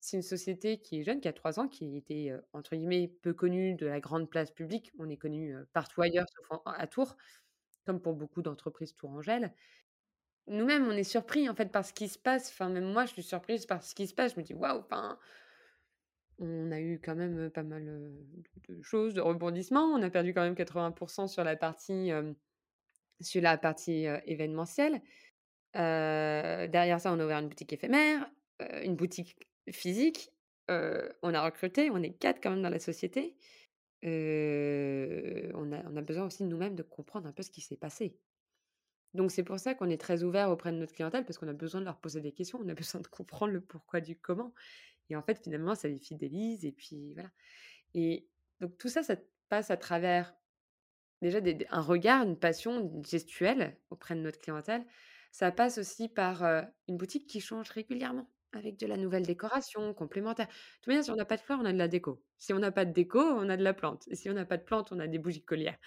c'est une société qui est jeune, qui a 3 ans, qui était, entre guillemets «peu connue» de la grande place publique. On est connu, partout ailleurs sauf à Tours. Comme pour beaucoup d'entreprises tourangelles. Nous-mêmes, on est surpris, en fait, par ce qui se passe. Enfin, même moi, je suis surprise par ce qui se passe. Je me dis: «Waouh!» enfin, on a eu quand même, pas mal, de choses, de rebondissements. On a perdu quand même 80 sur la partie, sur la partie, événementielle. Derrière ça, on a ouvert une boutique éphémère, une boutique physique. On a recruté, on est 4 quand même dans la société. On a besoin aussi nous-mêmes de comprendre un peu ce qui s'est passé. Donc c'est pour ça qu'on est très ouvert auprès de notre clientèle parce qu'on a besoin de leur poser des questions, on a <laughs> besoin de comprendre le pourquoi du comment et en fait, finalement, ça les fidélise et puis voilà et donc tout ça, ça passe à travers déjà un regard, une passion, gestuelle auprès de notre clientèle. Ça passe aussi par, une boutique qui change régulièrement avec de la nouvelle décoration complémentaire. De toute manière, si on n'a pas de fleurs, on a de la déco. Si on n'a pas de déco, on a de la plante et si on n'a pas de plante, on a des bougies collières.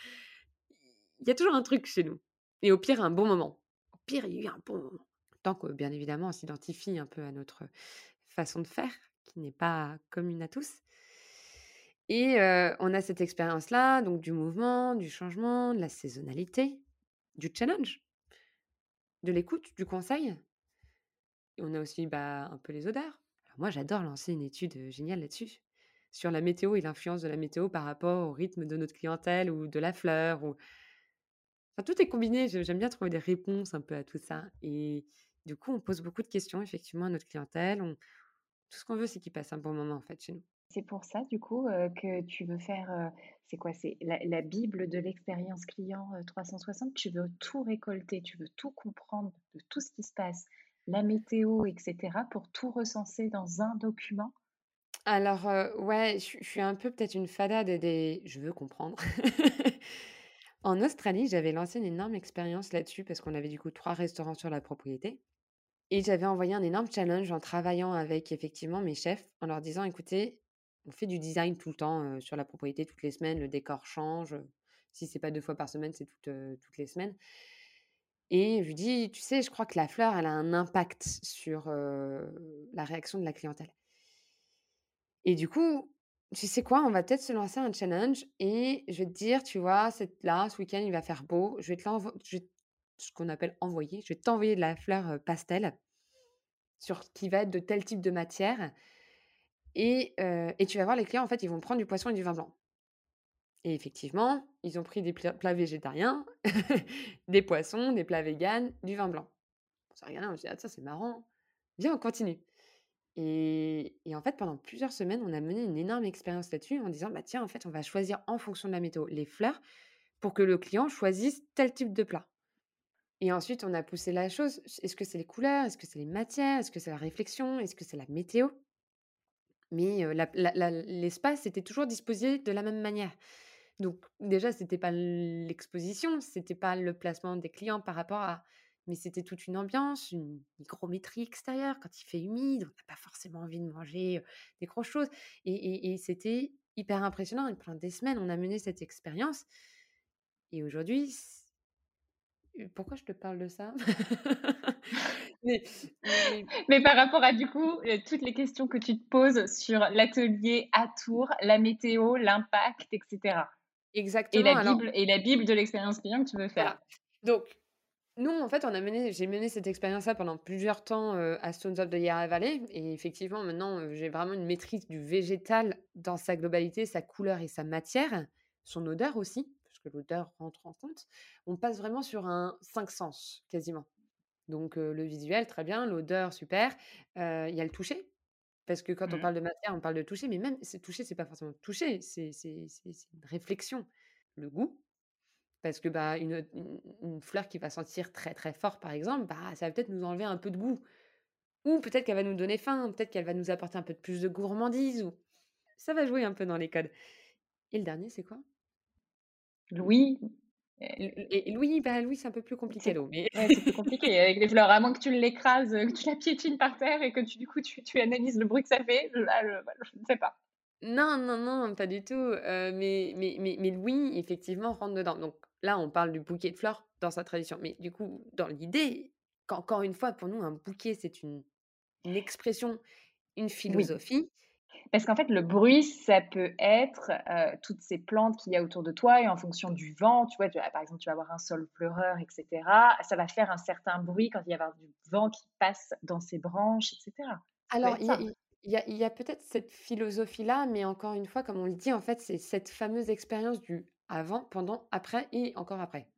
Il y a toujours un truc chez nous et au pire, un bon moment. Au pire, il y a eu un bon moment. Tant que, bien évidemment, on s'identifie un peu à notre façon de faire, qui n'est pas commune à tous et on a cette expérience-là, donc du mouvement, du changement, de la saisonnalité, du challenge, de l'écoute, du conseil on a aussi, bah, un peu les odeurs. Moi, j'adore lancer une étude, géniale là-dessus, sur la météo et l'influence de la météo par rapport au rythme de notre clientèle ou de la fleur ou Enfin, tout est combiné. J'aime bien trouver des réponses un peu à tout ça et du coup, on pose beaucoup de questions effectivement à notre clientèle. Tout ce qu'on veut, c'est qu'ils passent un bon moment, en fait, chez nous. C'est pour ça du coup, que tu veux faire, c'est quoi? C'est la bible de l'expérience client, heu, 360? Tu veux tout récolter, tu veux tout comprendre de tout ce qui se passe, la météo et cetera, pour tout recenser dans un document? Alors, ouais, je suis un peu peut-être une fada des je veux comprendre. <laughs> En Australie, j'avais lancé une énorme expérience là-dessus parce qu'on avait du coup 3 restaurants sur la propriété et j'avais envoyé un énorme challenge en travaillant avec effectivement mes chefs, en leur disant: «Écoutez, on fait du design tout le temps, sur la propriété toutes les semaines, le décor change, si c'est pas 2 fois par semaine, c'est toutes les semaines» et je lui dis: «Tu sais, je crois que la fleur, elle a un impact sur, la réaction de la clientèle» et du coup, tu sais quoi? On va peut-être se lancer un challenge et je vais te dire, tu vois, cette là, ce week-end, il va faire beau, je vais te l'envo je vais ce qu'on appelle envoyer, je vais t'envoyer de la fleur, pastel sur qui va être de tel type de matière et et tu vas voir les clients, en fait, ils vont prendre du poisson et du vin blanc. Et effectivement, ils ont pris des pla plats végétariens, <laughs> des poissons, des plats véganes, du vin blanc. On s'est regardé, on s'est dit: «Ah tiens, c'est marrant, viens, on continue» et en fait, pendant plusieurs semaines, on a mené une énorme expérience là-dessus en disant: «Bah tiens, en fait, on va choisir en fonction de la météo les fleurs pour que le client choisisse tel type de plat» et ensuite on a poussé la chose. Est-ce que c'est les couleurs? Est-ce que c'est les matières? Est-ce que c'est la réflexion? Est-ce que c'est la météo? Mais l'espace était toujours disposé de la même manière. Donc déjà, c'était pas l'exposition, c'était pas le placement des clients par rapport à mais c'était toute une ambiance, une hygrométrie extérieure. Quand il fait humide, on n'a pas forcément envie de manger, des grosses choses et c'était hyper impressionnant et pendant des semaines, on a mené cette expérience et aujourd'hui heu, pourquoi je te parle de ça? <laughs> Mais mais par rapport à du coup, heu, toutes les questions que tu te poses sur l'atelier à Tours, la météo, l'impact et cetera et exactement, la alors bible et la bible de l'expérience client que tu veux faire. voilà. Donc Nous, en fait, on a mené j'ai mené cette expérience-là pendant plusieurs temps, heu, à Stones of the Yarra Valley et effectivement, maintenant, heu, j'ai vraiment une maîtrise du végétal dans sa globalité, sa couleur et sa matière, son odeur aussi, parce que l'odeur rentre en compte. On passe vraiment sur un 5 sens, quasiment. Donc heu, le visuel, très bien, l'odeur, super. Il y a le toucher, parce que quand on Mmh. parle de matière, on parle de toucher, mais même ce toucher, c'est pas forcément toucher, c'est une réflexion. Le goût, parce que, bah, une, une une fleur qui va sentir très, très fort, par exemple, bah, ça va peut-être nous enlever un peu de goût ou peut-être qu'elle va nous donner faim, peut-être qu'elle va nous apporter un peu de plus de gourmandise ou ça va jouer un peu dans les codes et le dernier, c'est quoi? Louis, et Louis, bah, Louis, c'est un peu plus compliqué c'est l'eau, mais ouais, c'est plus compliqué avec les fleurs, à moins que tu l'écrases, que tu la piétines par terre et que tu du coup, tu tu analyses le bruit que ça fait, là, je bah, je ne sais pas. non, non, non, pas du tout, heu, mais mais mais mais Louis, effectivement, rentre dedans. Donc là, on parle du bouquet de fleurs dans sa tradition, mais du coup, dans l'idée, qu'encore une fois, pour nous, un bouquet, c'est une une expression, une Oui. Parce qu'en fait, le bruit, ça peut être, heu, toutes ces plantes qu'il y a autour de toi et en fonction du vent, tu vois? Tu vas par exemple, tu vas avoir un sol pleureur et cetera, ça va faire un certain bruit quand il va y avoir du vent qui passe dans ses branches et cetera. Ça peut Alors, il y a y y peut-être cette philosophie-là, mais encore une fois, comme on le dit, en fait, c'est cette fameuse expérience du avant, pendant, après et encore après.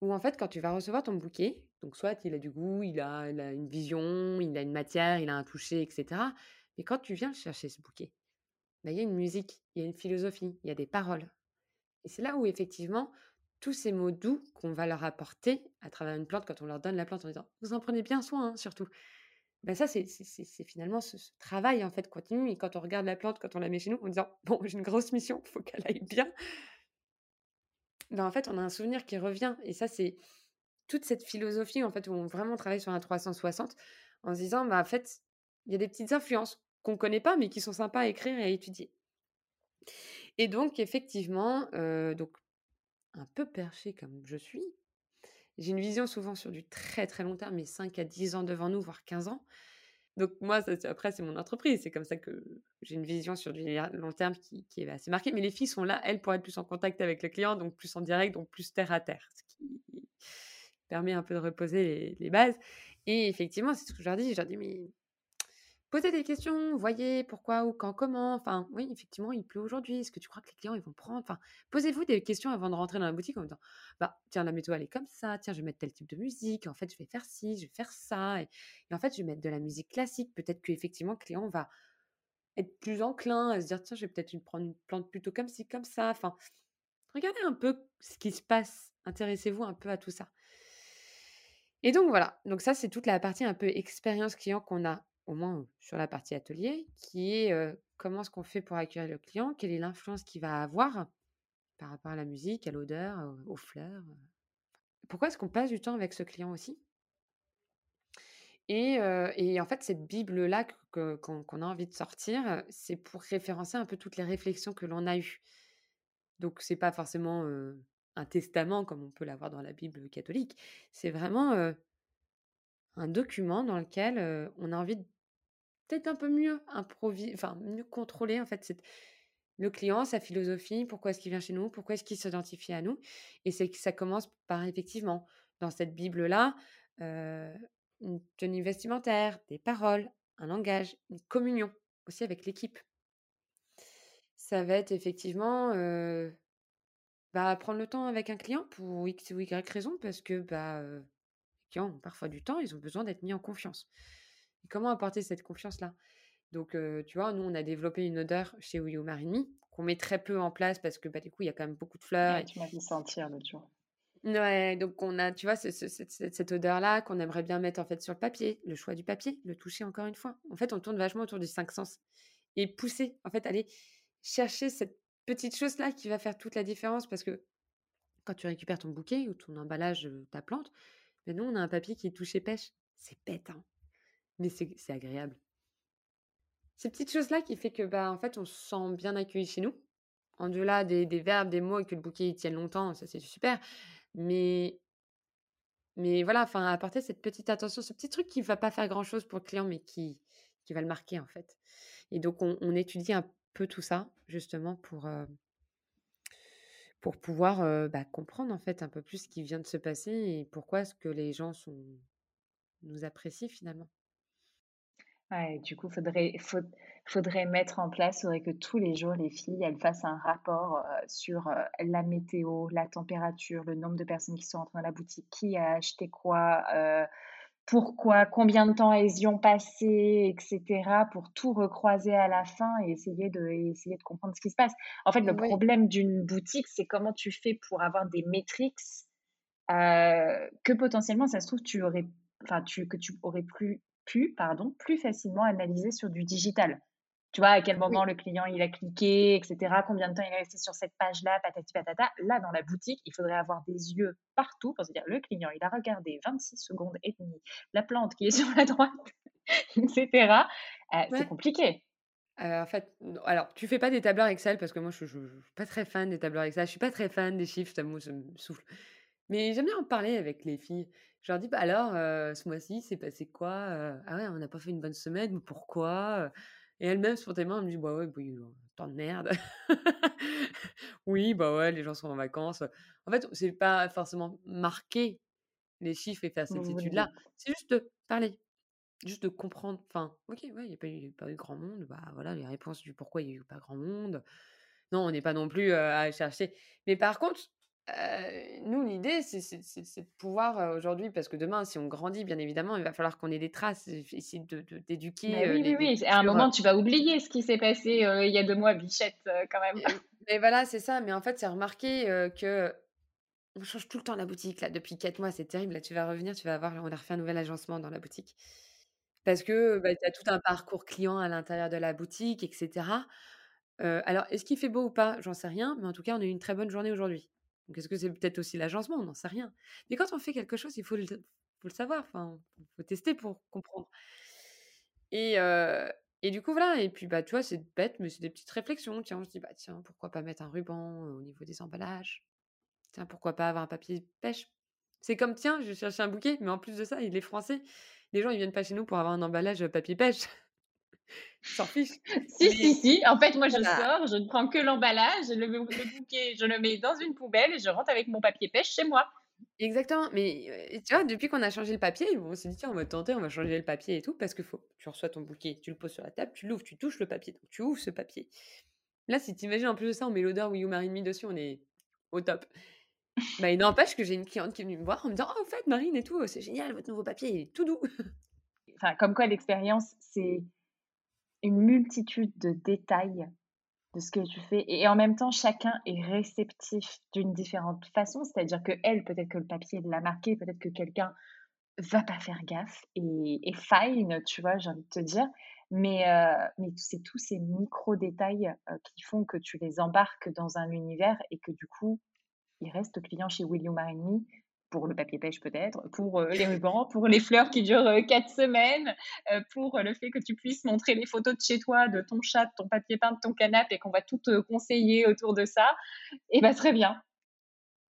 Où en fait, quand tu vas recevoir ton bouquet, donc soit il a du goût, il a il a une vision, il a une matière, il a un toucher et cetera. Mais quand tu viens chercher ce bouquet, bah, il y a une musique, il y a une philosophie, il y a des paroles. Et c'est là où effectivement, tous ces mots doux qu'on va leur apporter à travers une plante, quand on leur donne la plante en disant: «Vous en prenez bien soin, hein, surtout». Bah, ça, c'est finalement ce travail, en fait, continu et quand on regarde la plante, quand on la met chez nous, en disant: «Bon, j'ai une grosse mission, il faut qu'elle aille bien», bah, en fait, on a un souvenir qui revient et ça, c'est toute cette philosophie, en fait, où on vraiment travaille sur un 360 en se disant: «Bah, en fait, il y a des petites influences qu'on connaît pas, mais qui sont sympas à écrire et à étudier» et donc effectivement, heu, donc un peu perchée comme je suis, j'ai une vision souvent sur du très, très long terme, mais 5 à 10 ans devant nous, voire 15 ans. Donc moi, après c'est mon entreprise, c'est comme ça que j'ai une vision sur du long terme qui qui est assez marquée. Mais les filles sont là, elles, pour être plus en contact avec le client, donc plus en direct, donc plus terre à terre, ce qui permet un peu de reposer les les bases. Et effectivement, c'est ce que je leur dis, je leur dis: «Mais posez des questions, voyez pourquoi ou quand, comment, enfin, oui, effectivement, il pleut aujourd'hui, est-ce que tu crois que les clients, ils vont prendre?» enfin, posez-vous des questions avant de rentrer dans la boutique en disant: «Bah, tiens, la météo, elle est comme ça, tiens, je vais mettre tel type de musique, en fait, je vais faire ci, je vais faire ça et en fait, je vais mettre de la musique classique». Peut-être qu'effectivement, le client va être plus enclin à se dire: «Tiens, je vais peut-être prendre une plante plutôt comme ci, comme ça». Enfin, regardez un peu ce qui se passe, intéressez-vous un peu à tout ça. Et donc voilà, donc ça, c'est toute la partie un peu expérience client qu'on a, au moins, sur la partie atelier, qui est, comment est-ce qu'on fait pour accueillir le client? Quelle est l'influence qu'il va avoir par rapport à la musique, à l'odeur, aux fleurs? Pourquoi est-ce qu'on passe du temps avec ce client aussi? Et et en fait, cette bible-là qu'on a envie de sortir, c'est pour référencer un peu toutes les réflexions que l'on a eues. Donc c'est pas forcément, un testament comme on peut l'avoir dans la Bible catholique. C'est vraiment, un document dans lequel, on a envie de peut-être un peu mieux improvi enfin mieux contrôler en fait le client, sa philosophie, pourquoi est-ce qu'il vient chez nous, pourquoi est-ce qu'il s'identifie à nous et c'est que ça commence par effectivement, dans cette Bible-là, heu, une tenue vestimentaire, des paroles, un langage, une communion aussi avec l'équipe. ça va être effectivement, heu, bah, prendre le temps avec un client pour X ou Y raison parce que, bah, heu, les clients ont parfois du temps, ils ont besoin d'être mis en confiance et comment apporter cette confiance-là? Donc, tu vois, nous, on a développé une odeur chez You Me qu'on met très peu en place parce que, bah, du coup, il y a quand même beaucoup de fleurs Ouais, et tu m'as fait sentir l'autre jour. Ouais, donc on a, tu vois, ce ce cette odeur-là qu'on aimerait bien mettre, en fait, sur le papier, le choix du papier, le toucher encore une fois. En fait, on tourne vachement autour des 5 sens et pousser, en fait, aller chercher cette petite chose-là qui va faire toute la différence parce que quand tu récupères ton bouquet ou ton emballage, ta plante, ben nous, on a un papier qui est touché pêche. C'est bête, hein, mais c'est agréable. Ces petites choses-là qui fait que, bah, en fait, on se sent bien accueilli chez nous. En delà des des verbes, des mots et que le bouquet, il tienne longtemps, ça, c'est super. Mais mais voilà, enfin, apporter cette petite attention, ce petit truc qui va pas faire grand-chose pour le client, mais qui qui va le marquer, en fait. Et donc on on étudie un peu tout ça, justement pour, heu pour pouvoir, heu, bah, comprendre, en fait, un peu plus ce qui vient de se passer et pourquoi est-ce que les gens sont nous apprécient, finalement. Ouais, du coup, faudrait faud faudrait mettre en place, faudrait que tous les jours, les filles, elles fassent un rapport, heu, sur, heu, la météo, la température, le nombre de personnes qui sont entrées dans la boutique, qui a acheté quoi, heu, pourquoi, combien de temps elles y ont passé et cetera, pour tout recroiser à la fin et essayer de et essayer de comprendre ce qui se passe. En fait, le Oui, problème d'une boutique, c'est comment tu fais pour avoir des métriques, que potentiellement, ça se trouve, tu aurais enfin, tu que tu aurais plus pu, pardon, plus facilement analyser sur du digital. Tu vois, à quel moment oui, le client il a cliqué, et cetera, combien de temps il est resté sur cette page-là, patati patata. Là, dans la boutique, il faudrait avoir des yeux partout pour se dire: «Le client, il a regardé 26 secondes et demie la plante qui est <laughs> sur la droite», <laughs> et cetera. Heu, c'est compliqué. Heu, en fait, alors tu fais pas des tableurs Excel parce que moi je je je suis pas très fan des tableurs Excel, je suis pas très fan des chiffres, ça me saoule. Mais j'aime bien en parler avec les filles. Je leur dis: «Bah alors, heu, ce mois-ci, c'est passé quoi, heu? Ah ouais, on n'a pas fait une bonne semaine, mais pourquoi, heu?» et elles-mêmes spontanément, elles me disent: «Bah ouais, bah, a eu tant de merde». <laughs> «Oui, bah ouais, les gens sont en vacances», En fait, c'est pas forcément marquer les chiffres et faire cette étude-là, c'est juste de parler. Juste de comprendre, enfin, OK, ouais, il y a pas eu pas eu grand monde, bah, voilà les réponses du pourquoi il y a eu pas grand monde. Non, on n'est pas non plus, heu, à chercher mais par contre, nous l'idée c'est de pouvoir, aujourd'hui parce que demain si on grandit bien évidemment, il va falloir qu'on ait des traces, essayer de de d'éduquer, oui, oui, oui, à un moment, tu vas oublier ce qui s'est passé, il y a 2 mois, bichette, quand même. mais voilà, c'est ça, mais en fait, c'est remarqué, heu, qu'on change tout le temps la boutique là, depuis 4 mois, c'est terrible. Là, tu vas revenir, tu vas voir, on a refait un nouvel agencement dans la boutique. Parce que, bah, tu as tout un parcours client à l'intérieur de la boutique et cetera. Heu, alors est-ce qu'il fait beau ou pas? J'en sais rien, mais en tout cas, on a eu une très bonne journée aujourd'hui. Donc est-ce que c'est peut-être aussi l'agencement? On n'en sait rien. Mais quand on fait quelque chose, il faut le savoir, enfin, faut tester pour comprendre et et du coup, voilà et puis, bah, tu vois, c'est bête, mais c'est des petites réflexions. Tiens, se dit: «Bah, tiens, pourquoi pas mettre un ruban, au niveau des emballages? Tiens, pourquoi pas avoir un papier pêche?» c'est comme: «Tiens, je cherche un bouquet, mais en plus de ça, il est français». Les gens, ils viennent pas chez nous pour avoir un emballage, papier pêche. S'en fichent. Si, si, Mais si. En fait, moi, je voilà, sors, je ne prends que l'emballage, le le bouquet, je le mets dans une poubelle et je rentre avec mon papier pêche chez moi. exactement. Mais, tu vois, depuis qu'on a changé le papier, on s'est dit: «Tiens, on va tenter, on va changer le papier et tout», parce que faut tu reçois ton bouquet, tu le poses sur la table, tu l'ouvres, tu touches le papier, donc tu ouvres ce papier. Là, si tu imagines en plus de ça, on met l'odeur You Marry Me dessus, on est au top. Bah, il n'empêche que j'ai une cliente qui est venue me voir en me disant: «Oh, au fait, Marine et tout, c'est génial votre nouveau papier, il est tout doux». Enfin, comme quoi l'expérience, c'est une multitude de détails de ce que tu fais et en même temps, chacun est réceptif d'une différente façon. C'est-à-dire qu'elle, peut-être que le papier l'a marqué, peut-être que quelqu'un va pas faire gaffe et et fine, tu vois? J'ai envie de te dire. Mais heu, mais c'est tous ces micro détails, heu, qui font que tu les embarques dans un univers et que du coup, ils restent clients chez Will You Marry Me pour le papier pêche peut-être, pour, heu, les <laughs> rubans, pour les fleurs qui durent, heu, 4 semaines, heu, pour le fait que tu puisses montrer les photos de chez toi, de ton chat, de ton papier peint, de ton canapé et qu'on va tout te conseiller autour de ça et bah, très bien.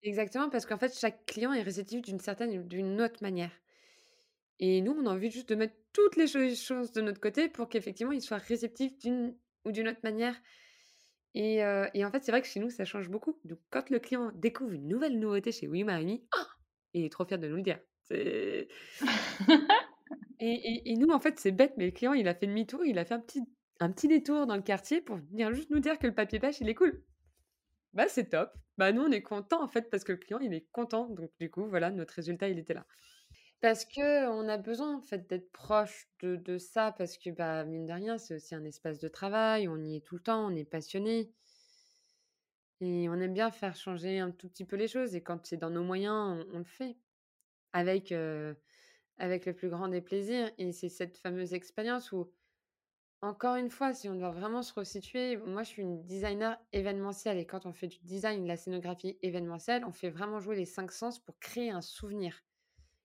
Exactement, parce qu'en fait, chaque client est réceptif d'une certaine ou d'une autre manière. Et nous, on a envie juste de mettre toutes les cho choses de notre côté pour qu'effectivement, ils soient réceptifs d'une ou d'une autre manière. Et en fait, c'est vrai que chez nous, ça change beaucoup. Donc quand le client découvre une nouvelle nouveauté chez Marry Me, oh! Il est trop fier de nous le dire. C'est <laughs> et et et nous, en fait, c'est bête, mais le client, il a fait demi-tour, il a fait un petit un petit détour dans le quartier pour venir juste nous dire que le papier pêche, il est cool. Bah, c'est top. Bah, nous, on est content en fait parce que le client, il est content. Donc, du coup, voilà, notre résultat, il était là. Parce que on a besoin en fait d'être proche de, de ça parce que bah mine de rien, c'est aussi un espace de travail, on y est tout le temps, on est passionné et on aime bien faire changer un tout petit peu les choses et quand c'est dans nos moyens, on, le fait avec avec le plus grand des plaisirs et c'est cette fameuse expérience où encore une fois, si on doit vraiment se resituer, moi je suis une designer événementielle et quand on fait du design, de la scénographie événementielle, on fait vraiment jouer les cinq sens pour créer un souvenir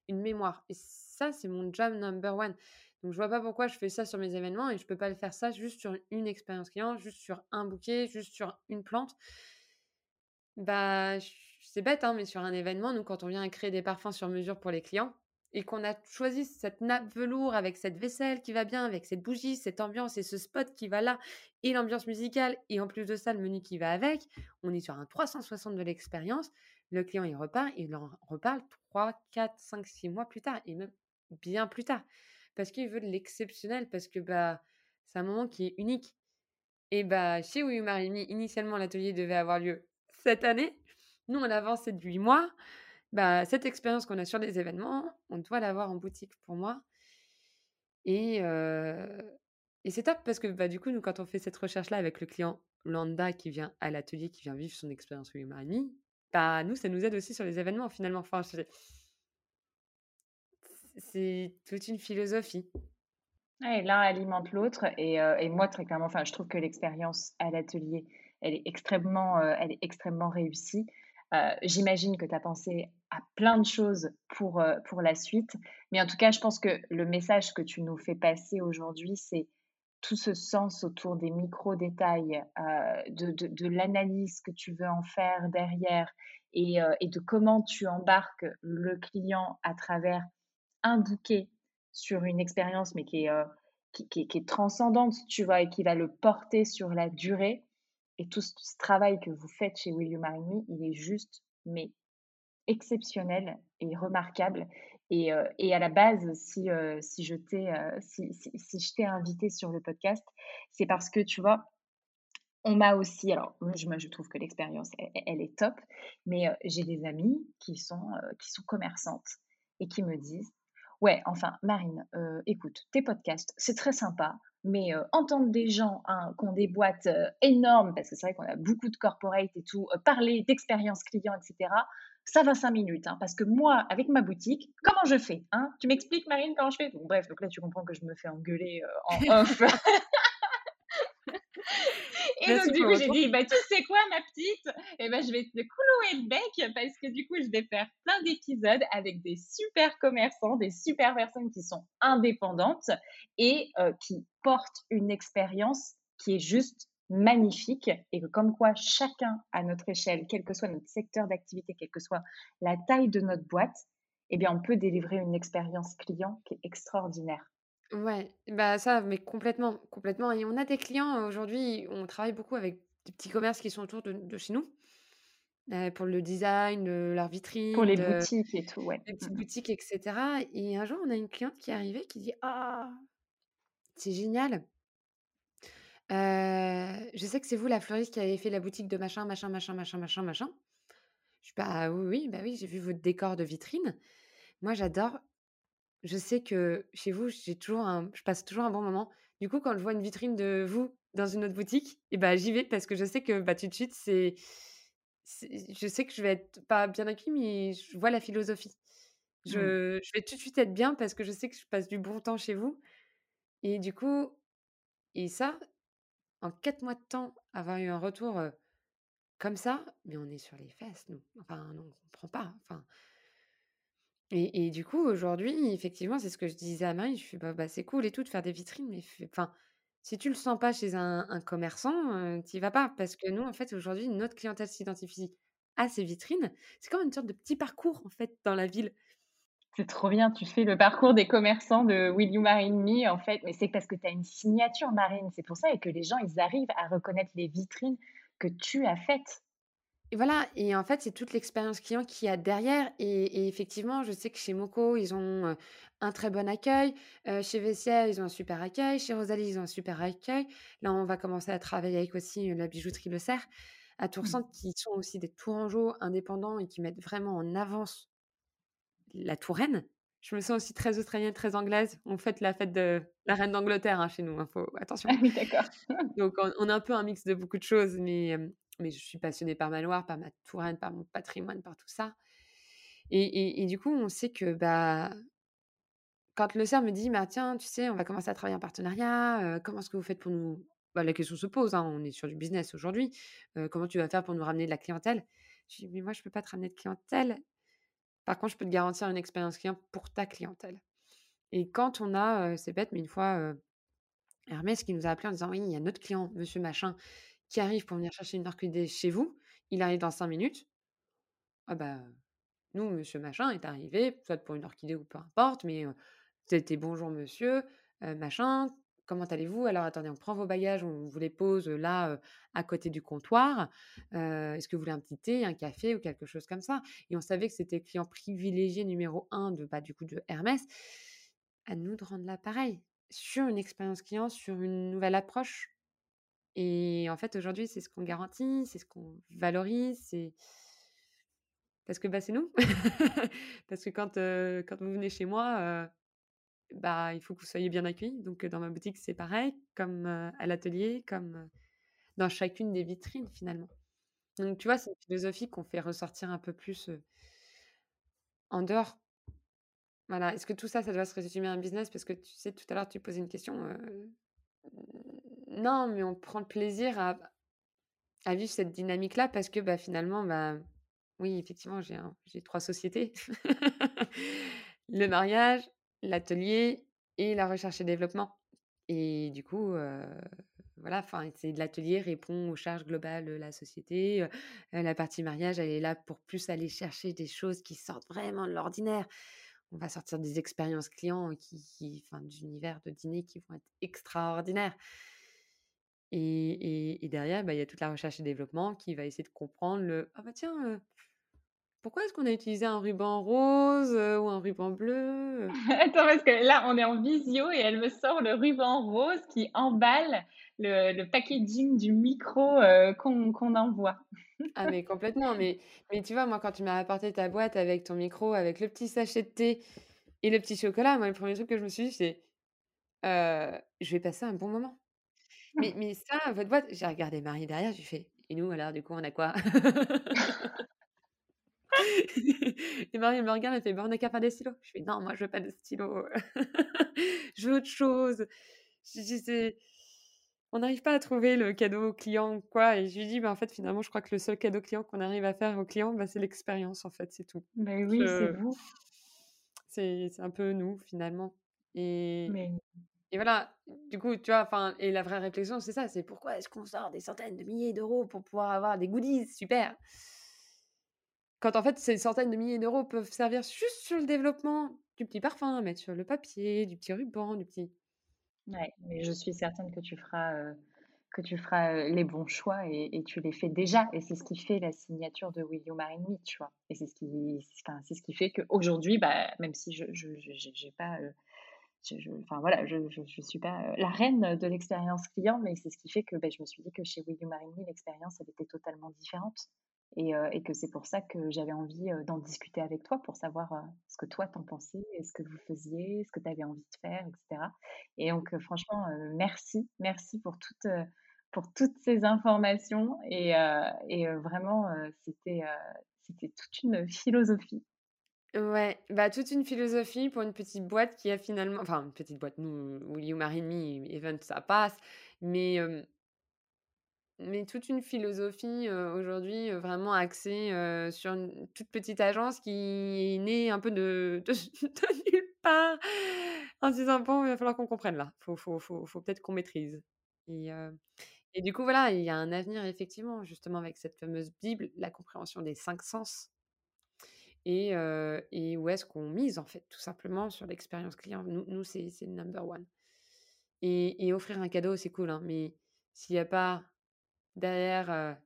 une mémoire. Et ça, c'est mon job number one. Donc, je vois pas pourquoi je fais ça sur mes événements et je peux pas le faire ça juste sur une expérience client, juste sur un bouquet, juste sur une plante. Bah, c'est bête, hein, mais sur un événement, nous, quand on vient créer des parfums sur mesure pour les clients et qu'on a choisi cette nappe velours avec cette vaisselle qui va bien, avec cette bougie, cette ambiance et ce spot qui va là, et l'ambiance musicale, et en plus de ça, le menu qui va avec, on est sur un 360 de l'expérience. Le client, il repart, il en reparle 3, 4, 5, 6 mois plus tard, et même bien plus tard. Parce qu'il veut de l'exceptionnel, parce que bah, c'est un moment qui est unique. Et bah, chez Oui Marini, initialement, l'atelier devait avoir lieu cette année. Nous, on a avancé de 8 mois. Bah, cette expérience qu'on a sur les événements, on doit l'avoir en boutique pour moi. Et, et c'est top parce que bah, du coup, nous, quand on fait cette recherche-là avec le client lambda qui vient à l'atelier, qui vient vivre son expérience Oui Marini, bah, nous, ça nous aide aussi sur les événements finalement. Enfin, c'est toute une philosophie. l'un alimente l'autre et, euh, et, moi très clairement, enfin, je trouve que l'expérience à l'atelier, elle est extrêmement, euh, elle est extrêmement réussie. Euh, j'imagine que tu as pensé à plein de choses pour, pour la suite, mais en tout cas, je pense que le message que tu nous fais passer aujourd'hui, c'est tout ce sens autour des micro-détails, de, de, l'analyse que tu veux en faire derrière et, et, de comment tu embarques le client à travers un bouquet sur une expérience, mais qui est, euh, qui, qui, est transcendante, tu vois, et qui va le porter sur la durée. Et tout ce, travail que vous faites chez Will You Marry Me, il est juste, mais exceptionnel et remarquable. Et, euh, et à la base, si, euh, si je t'ai si, si, je t'ai invité sur le podcast, c'est parce que, tu vois, on m'a aussi, alors moi je, je trouve que l'expérience, elle, est top, mais j'ai des amis qui sont, qui sont commerçantes et qui me disent, Ouais, enfin, Marine, euh, écoute, tes podcasts, c'est très sympa, mais euh, entendre des gens hein, qui ont des boîtes euh, énormes, parce que c'est vrai qu'on a beaucoup de corporate et tout, parler d'expérience client, etc., ça va cinq minutes. Hein, parce que moi, avec ma boutique, comment je fais hein? Tu m'expliques, Marine, comment je fais? Bref, donc là, tu comprends que je me fais engueuler en off. <laughs> <laughs> Et donc, du coup, j'ai dit, bah, tu sais quoi, ma petite? Et eh ben, je vais te clouer le bec parce que du coup, je vais faire plein d'épisodes avec des super commerçants, des super personnes qui sont indépendantes et euh, qui portent une expérience qui est juste magnifique et comme quoi chacun à notre échelle, quel que soit notre secteur d'activité, quelle que soit la taille de notre boîte, eh bien, on peut délivrer une expérience client qui est extraordinaire. Ouais, bah, ça, mais complètement, complètement et on a des clients, aujourd'hui, on travaille beaucoup avec des petits commerces qui sont autour de chez nous, pour le design, leur vitrine, Pour les boutiques et tout, ouais. les petites mmh boutiques et et un jour, on a une cliente qui est arrivée qui dit: «Ah! C'est génial!» je sais que c'est vous la fleuriste qui avez fait la boutique de machin, machin, machin, machin, machin, machin». Je dis: «Bah, oui, oui, bah, oui, j'ai vu votre décor de vitrine. Moi, j'adore je sais que chez vous, j'ai toujours un je passe toujours un bon moment. Du coup, quand je vois une vitrine de vous dans une autre boutique et bah, j'y vais parce que je sais que, bah, tout de suite, c'est je sais que je vais être pas bien accueillie, mais je vois la philosophie. Mmh. Je je vais tout de suite être bien parce que je sais que je passe du bon temps chez vous et du coup et ça, en quatre mois de temps, avoir eu un retour, comme ça, mais on est sur les fesses, nous. Enfin, non, on comprend pas, enfin et, du coup, aujourd'hui, effectivement, c'est ce que je disais à Marie. Je fais, bah, bah, c'est cool et tout de faire des vitrines, mais enfin, si tu le sens pas chez un, commerçant, tu y vas pas. Parce que nous, en fait, aujourd'hui, notre clientèle s'identifie à ces vitrines. C'est comme une sorte de petit parcours, en fait, dans la ville. C'est trop bien, tu fais le parcours des commerçants de Will You Marine Me, en fait, mais c'est parce que tu as une signature marine, c'est pour ça et que les gens, ils arrivent à reconnaître les vitrines que tu as faites. Et voilà et en fait, c'est toute l'expérience client qu'il y a derrière et et effectivement, je sais que chez Moco, ils ont, heu, un très bon accueil, heu, chez Vestiaire, ils ont un super accueil, chez Rosalie, ils ont un super accueil. Là, on va commencer à travailler avec aussi, heu, la bijouterie Le Cerf à Mmh. Toursan, qui sont aussi des tourangeaux indépendants et qui mettent vraiment en avance la Touraine. Je me sens aussi très australienne, très anglaise. On fête la fête de la reine d'Angleterre, hein, chez nous, hein, faut Ah attention. oui, d'accord. <laughs> Donc on on a un peu un mix de beaucoup de choses, mais mais je suis passionnée par ma Loire, par ma Touraine, par mon patrimoine, par tout ça et du coup, on sait que, bah, quand le CERF me dit: «Bah, tiens, tu sais, on va commencer à travailler en partenariat, comment est-ce que vous faites pour nous» bah, la question se pose, hein, on est sur du business aujourd'hui, «Comment tu vas faire pour nous ramener de la clientèle?» je dis: «Mais moi, je peux pas te ramener de clientèle. Par contre, je peux te garantir une expérience client pour ta clientèle» et quand on a, c'est bête, mais une fois, Hermès qui nous a appelé en disant: «Oui, il y a notre client, monsieur machin, qui arrive pour venir chercher une orchidée chez vous. Il arrive dans 5 minutes». Ah bah, nous, monsieur machin est arrivé, soit pour une orchidée ou peu importe, mais c'était: «Bonjour monsieur, machin, comment allez-vous? Alors attendez, on prend vos bagages, on vous les pose, là, à côté du comptoir. Est-ce que vous voulez un petit thé, un café ou quelque chose comme ça?» et on savait que c'était client privilégié numéro un de, bah, du coup, de Hermès. À nous de rendre là pareil, sur une expérience client, sur une nouvelle approche et en fait, aujourd'hui, c'est ce qu'on garantit, c'est ce qu'on valorise, c'est parce que, bah, c'est nous. <laughs> Parce que quand, quand vous venez chez moi, bah, il faut que vous soyez bien accueillis. Donc, dans ma boutique, c'est pareil, comme, à l'atelier, comme, dans chacune des vitrines, finalement. Donc, tu vois, c'est une philosophie qu'on fait ressortir un peu plus, en dehors. Voilà. Est-ce que tout ça, ça doit se résumer à un business? Parce que tu sais, tout à l'heure, tu posais une question, non, mais on prend le plaisir à à vivre cette dynamique-là parce que, bah, finalement, bah, oui, effectivement, j'ai j'ai 3 sociétés. <laughs> Le mariage, l'atelier et la recherche et développement et du coup, heu, voilà, enfin, c'est de l'atelier répond aux charges globales de la société, heu, heu, la partie mariage, elle est là pour plus aller chercher des choses qui sortent vraiment de l'ordinaire. On va sortir des expériences clients qui qui d'univers de dîner qui vont être extraordinaires. Et et et derrière, bah, il y a toute la recherche et développement qui va essayer de comprendre le: «Ah bah tiens, heu, pourquoi est-ce qu'on a utilisé un ruban rose, heu, ou un ruban bleu, heu?» <laughs> Attends, parce que là, on est en visio et elle me sort le ruban rose qui emballe le le packaging du micro, qu'on envoie. Ah mais complètement, mais mais tu vois, moi, quand tu m'as apporté ta boîte avec ton micro, avec le petit sachet de thé et le petit chocolat, moi, le premier truc que je me suis dit, c'est: «Heu, je vais passer un bon moment». «Mais <laughs> mais ça, votre boîte» j'ai regardé Marie derrière, j'ai fait: «Et nous alors, du coup, on a quoi?» <laughs> et Marie, elle me regarde, elle fait: «Bah, on a qu'à faire des stylos». Je fais: «Non, moi, je veux pas de stylos, <laughs> je veux autre chose». Je «C'est on n'arrive pas à trouver le cadeau client ou quoi» et je lui dis: «Bah, en fait, finalement, je crois que le seul cadeau client qu'on arrive à faire aux clients, bah, c'est l'expérience, en fait, c'est tout». Beh, oui, c'est Je vous. c'est c'est un peu nous, finalement et Mais et voilà, du coup, tu vois, et la vraie réflexion, c'est ça, c'est pourquoi est-ce qu'on sort des centaines de milliers d'euros pour pouvoir avoir des goodies? Super! Quand en fait, ces centaines de milliers d'euros peuvent servir juste sur le développement du petit parfum mettre sur le papier, du petit ruban, du petit ouais, mais je suis certaine que tu feras, heu, que tu feras, heu, les bons choix et tu les fais déjà et c'est ce qui fait la signature de Will You Marry Me, tu vois? Et c'est ce qui ce qui fait qu'aujourd'hui, bah, même si je j'ai pas, heu, je enfin voilà, je je suis pas, heu, la reine de l'expérience client, mais c'est ce qui fait que, beh, je me suis dit que chez Will You Marry Me, l'expérience, était totalement différente. Et heu et que c'est pour ça que j'avais envie, heu, d'en discuter avec toi pour savoir, ce que toi, tu en pensais ce que vous faisiez, ce que tu avais envie de faire et cetera. Et donc franchement, merci, merci pour toutes, heu, pour toutes ces informations. Et et vraiment, c'était, c'était toute une philosophie. Ouais, bah, toute une philosophie pour une petite boîte qui a finalement enfin, une petite boîte, nous, Will You Marry Me, Event, ça passe, mais mais toute une philosophie, aujourd'hui, vraiment axée, sur une toute petite agence qui est née un peu de <laughs> de nulle part, en se disant: «Bon, il va falloir qu'on comprenne là, faut faut faut faut peut-être qu'on maîtrise» et et du coup, voilà, il y a un avenir effectivement, justement, avec cette fameuse bible, la compréhension des 5 sens et où est-ce qu'on mise, en fait, tout simplement sur l'expérience client. Nous c'est le number one et offrir un cadeau, c'est cool, hein, mais s'il y a pas derrière,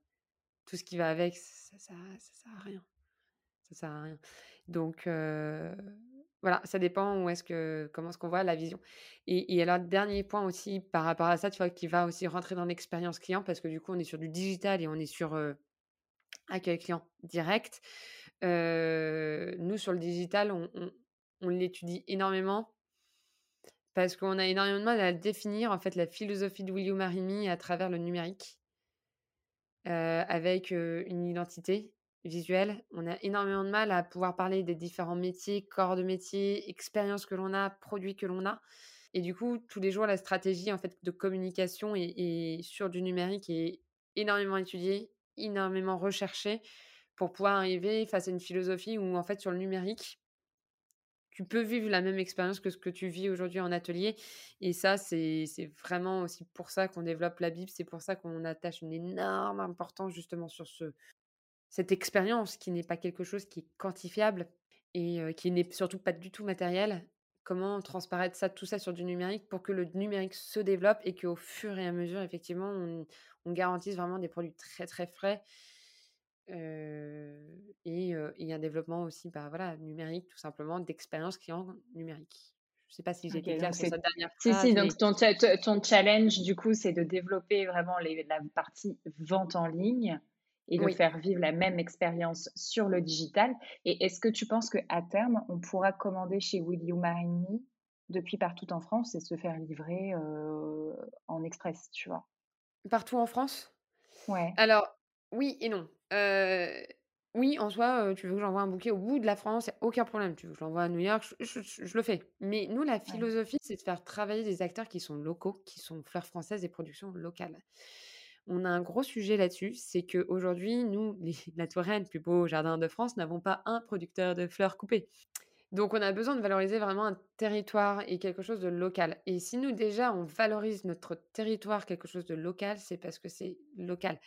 tout ce qui va avec, ça ça ça sert à rien. Ça sert à rien. Donc voilà, ça dépend où est-ce que comment est-ce qu'on voit la vision. Et et alors dernier point aussi par rapport à ça, tu vois, qui va aussi rentrer dans l'expérience client parce que du coup, on est sur du digital et on est sur, accueil client direct. Nous sur le digital, on l'étudie énormément parce qu'on a énormément de mal à définir, en fait, la philosophie de Will You Marry Me à travers le numérique. Avec, une identité visuelle. On a énormément de mal à pouvoir parler des différents métiers, corps de métier, expériences que l'on a, produits que l'on a et du coup, tous les jours, la stratégie, en fait, de communication sur du numérique est énormément étudiée, énormément recherchée pour pouvoir arriver face à une philosophie où, en fait, sur le numérique tu peux vivre la même expérience que ce que tu vis aujourd'hui en atelier et ça, c'est vraiment aussi pour ça qu'on développe la Bible. C'est pour ça qu'on attache une énorme importance justement sur ce cette expérience qui n'est pas quelque chose qui est quantifiable et qui n'est surtout pas du tout matériel. Comment transparaître ça tout ça sur du numérique pour que le numérique se développe et qu'au fur et à mesure, effectivement, on garantisse vraiment des produits très, très frais Heu et heu et un développement aussi, bah, voilà, numérique tout simplement, d'expérience client numérique. Je sais pas si j'ai été claire donc sur cette dernière si, phrase, si, mais donc ton challenge du coup, c'est de développer vraiment les la partie vente en ligne et de oui. faire vivre la même expérience sur le digital et est-ce que tu penses qu'à terme, on pourra commander chez Will You Marry Me depuis partout en France et se faire livrer, en express, tu vois? Partout en France? Ouais, Alors, oui et non. Oui, en soi, tu veux que j'envoie un bouquet au bout de la France, il a aucun problème. Tu veux que je l'envoie à New York, je je je le fais. Mais nous, la ouais. philosophie, c'est de faire travailler des acteurs qui sont locaux, qui sont fleurs françaises et productions locales. On a un gros sujet là-dessus, c'est qu'aujourd'hui, nous, les <laughs> la Touraine, plus beau jardin de France, n'avons pas un producteur de fleurs coupées. Donc on a besoin de valoriser vraiment un territoire et quelque chose de local. Et si nous déjà on valorise notre territoire, quelque chose de local, c'est parce que c'est local.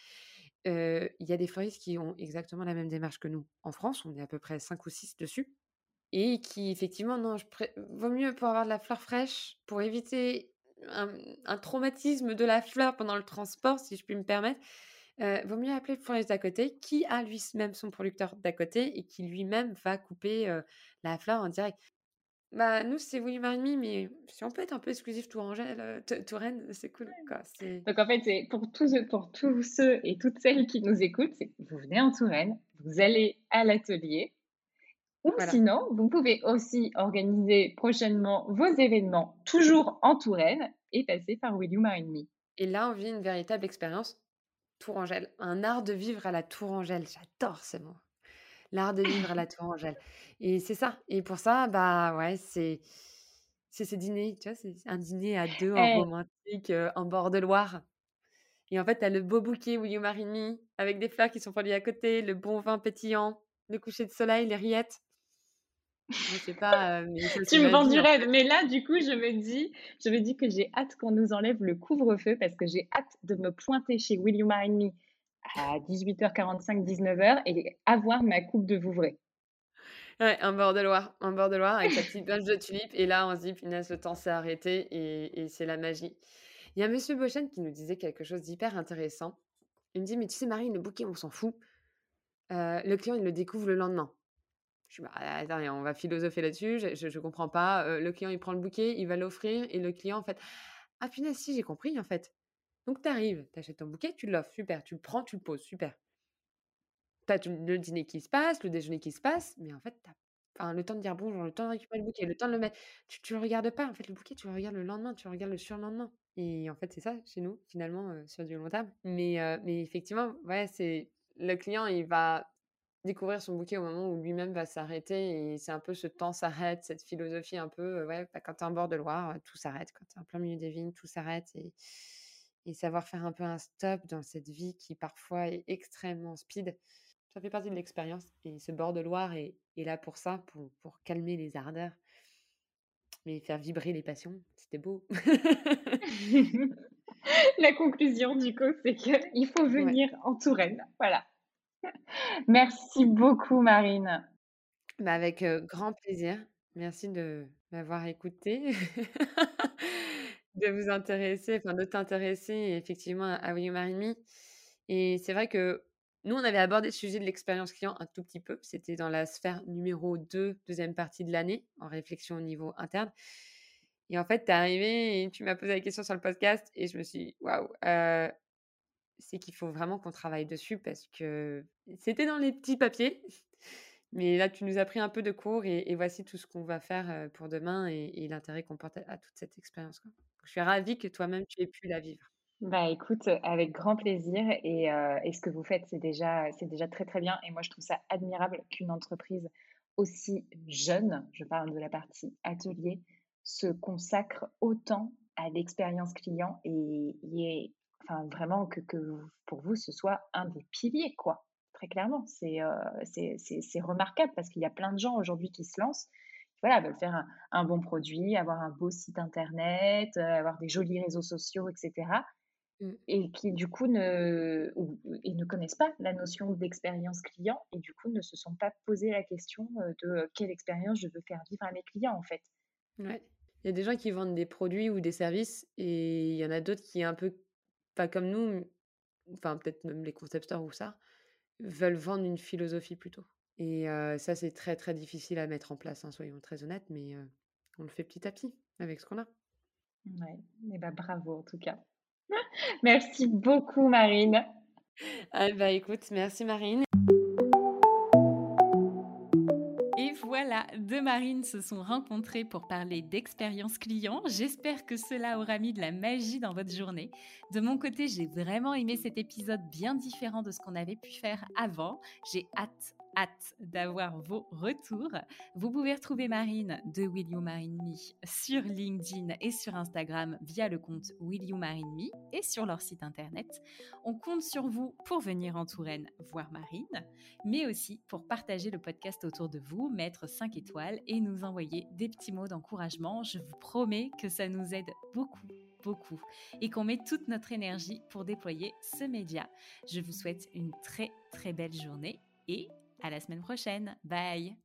Il y a des fleuristes qui ont exactement la même démarche que nous. En France, on est à peu près 5 ou 6 dessus et qui effectivement non, pré vaut mieux pour avoir de la fleur fraîche, pour éviter un traumatisme de la fleur pendant le transport, si je puis me permettre, vaut mieux appeler le fleuriste d'à côté qui a lui-même son producteur d'à côté et qui lui-même va couper, la fleur en direct. Bah, nous, c'est oui, Marmy, mais si on peut être un peu exclusif Tourangelle, Tou Touraine, c'est cool, quoi. Donc en fait, c'est pour tous ceux pour tous ceux et toutes celles qui nous écoutent, c'est vous venez en Touraine, vous allez à l'atelier ou voilà sinon, vous pouvez aussi organiser prochainement vos événements toujours en Touraine et passer par Will You Marry Me. et là, on vit une véritable expérience Tourangelle, un art de vivre à la Tourangelle. J'adore ce mot. L'art de vivre à la Tourangelle et c'est ça. Et pour ça, bah, ouais, c'est c'est ce dîner, tu vois? C'est un dîner à 2 en Eh, romantique, heu, en bord de Loire. Et en fait, tu as le beau bouquet Will You Marry Me avec des fleurs qui sont polies à côté, le bon vin pétillant, le coucher de soleil, les rillettes. Je sais pas, heu, mais tu me vends du rêve, mais là, du coup, je me dis je me dis que j'ai hâte qu'on nous enlève le couvre-feu parce que j'ai hâte de me pointer chez Will You Marry Me à 18:45-19:00 et avoir ma coupe de Vouvray. Ouais, un bord de Loire, un bord de Loire avec sa petite bunch de tulipes et là, on se dit: «Punaise, le temps s'est arrêté» et c'est la magie. Il y a monsieur Bochen qui nous disait quelque chose d'hyper intéressant. Il me dit: «Mais tu sais, Marine, le bouquet, on s'en fout. Heu, le client, il le découvre le lendemain». Je suis «Bah, attends, on va philosopher là-dessus, je je comprends pas, heu, le client, il prend le bouquet, il va l'offrir et le client, en fait: "Ah punaise, si, j'ai compris, en fait". Donc tu arrives, tu achètes ton bouquet, tu l'offres, super, tu le prends, tu le poses, super. Tu as le dîner qui se passe, le déjeuner qui se passe, mais en fait, tu enfin, le temps de dire bonjour, le temps de récupérer le bouquet, le temps de le mettre, tu tu le regardes pas. En fait, le bouquet, tu le regardes le lendemain, tu le regardes le surlendemain et en fait, c'est ça chez nous, finalement, sur du long terme. Mais mais effectivement, ouais, c'est le client, il va découvrir son bouquet au moment où lui-même va s'arrêter et c'est un peu ce temps s'arrête, cette philosophie un peu, ouais, bah, quand tu es en bord de Loire, tout s'arrête. Quand tu es en plein milieu des vignes, tout s'arrête et et savoir faire un peu un stop dans cette vie qui parfois est extrêmement speed. Ça fait partie de l'expérience et ce bord de Loire est est là pour ça, pour pour calmer les ardeurs, mais faire vibrer les passions, c'était beau. <laughs> La conclusion, du coup, c'est qu'il faut <laughs> Ouais, venir en Touraine. Voilà. <laughs> Merci beaucoup, Marine. bah, avec, grand plaisir. Merci de m'avoir écoutée, de vous intéresser, enfin de t'intéresser effectivement à Will You et c'est vrai que nous, on avait abordé le sujet de l'expérience client un tout petit peu. C'était dans la sphère numéro 2, deuxième partie de l'année, en réflexion au niveau interne. Et en fait, tu es arrivé et tu m'as posé la question sur le podcast et je me suis dit, waouh, c'est qu'il faut vraiment qu'on travaille dessus parce que c'était dans les petits papiers. Mais là, tu nous as pris un peu de cours et, voici tout ce qu'on va faire pour demain et, l'intérêt qu'on porte à, toute cette expérience. Je suis ravie que toi-même, tu aies pu la vivre. Bah écoute, avec grand plaisir et, ce que vous faites, c'est déjà, c'est déjà très très bien. Et moi, je trouve ça admirable qu'une entreprise aussi jeune, je parle de la partie atelier, se consacre autant à l'expérience client et, et enfin vraiment que, que, pour vous ce soit un des piliers quoi très clairement c'est euh, c'est remarquable parce qu'il y a plein de gens aujourd'hui qui se lancent voilà veulent faire un, bon produit avoir un beau site internet euh, avoir des jolis réseaux sociaux etc mmh. et qui du coup ne et ne connaissent pas la notion d'expérience client et du coup ne se sont pas posé la question euh, de quelle expérience je veux faire vivre à mes clients en fait ouais. Il y a des gens qui vendent des produits ou des services et il y en a d'autres qui, un peu pas comme nous, enfin peut-être même les concept stores ou ça, veulent vendre une philosophie plutôt. Et ça, c'est très très difficile à mettre en place, hein, soyons très honnêtes, mais on le fait petit à petit avec ce qu'on a. Ouais, et bah bravo en tout cas. <laughs> merci beaucoup Marine. Ah bah écoute, merci Marine. Voilà, deux marines se sont rencontrées pour parler d'expérience client. J'espère que cela aura mis de la magie dans votre journée. De mon côté, j'ai vraiment aimé cet épisode bien différent de ce qu'on avait pu faire avant. J'ai hâte hâte d'avoir vos retours. Vous pouvez retrouver Marine de Will You Marine Me sur LinkedIn et sur Instagram via le compte Will You Marine Me et sur leur site internet. On compte sur vous pour venir en Touraine voir Marine, mais aussi pour partager le podcast autour de vous, mettre 5 étoiles et nous envoyer des petits mots d'encouragement. Je vous promets que ça nous aide beaucoup beaucoup et qu'on met toute notre énergie pour déployer ce média. Je vous souhaite une très très belle journée et à la semaine prochaine. Bye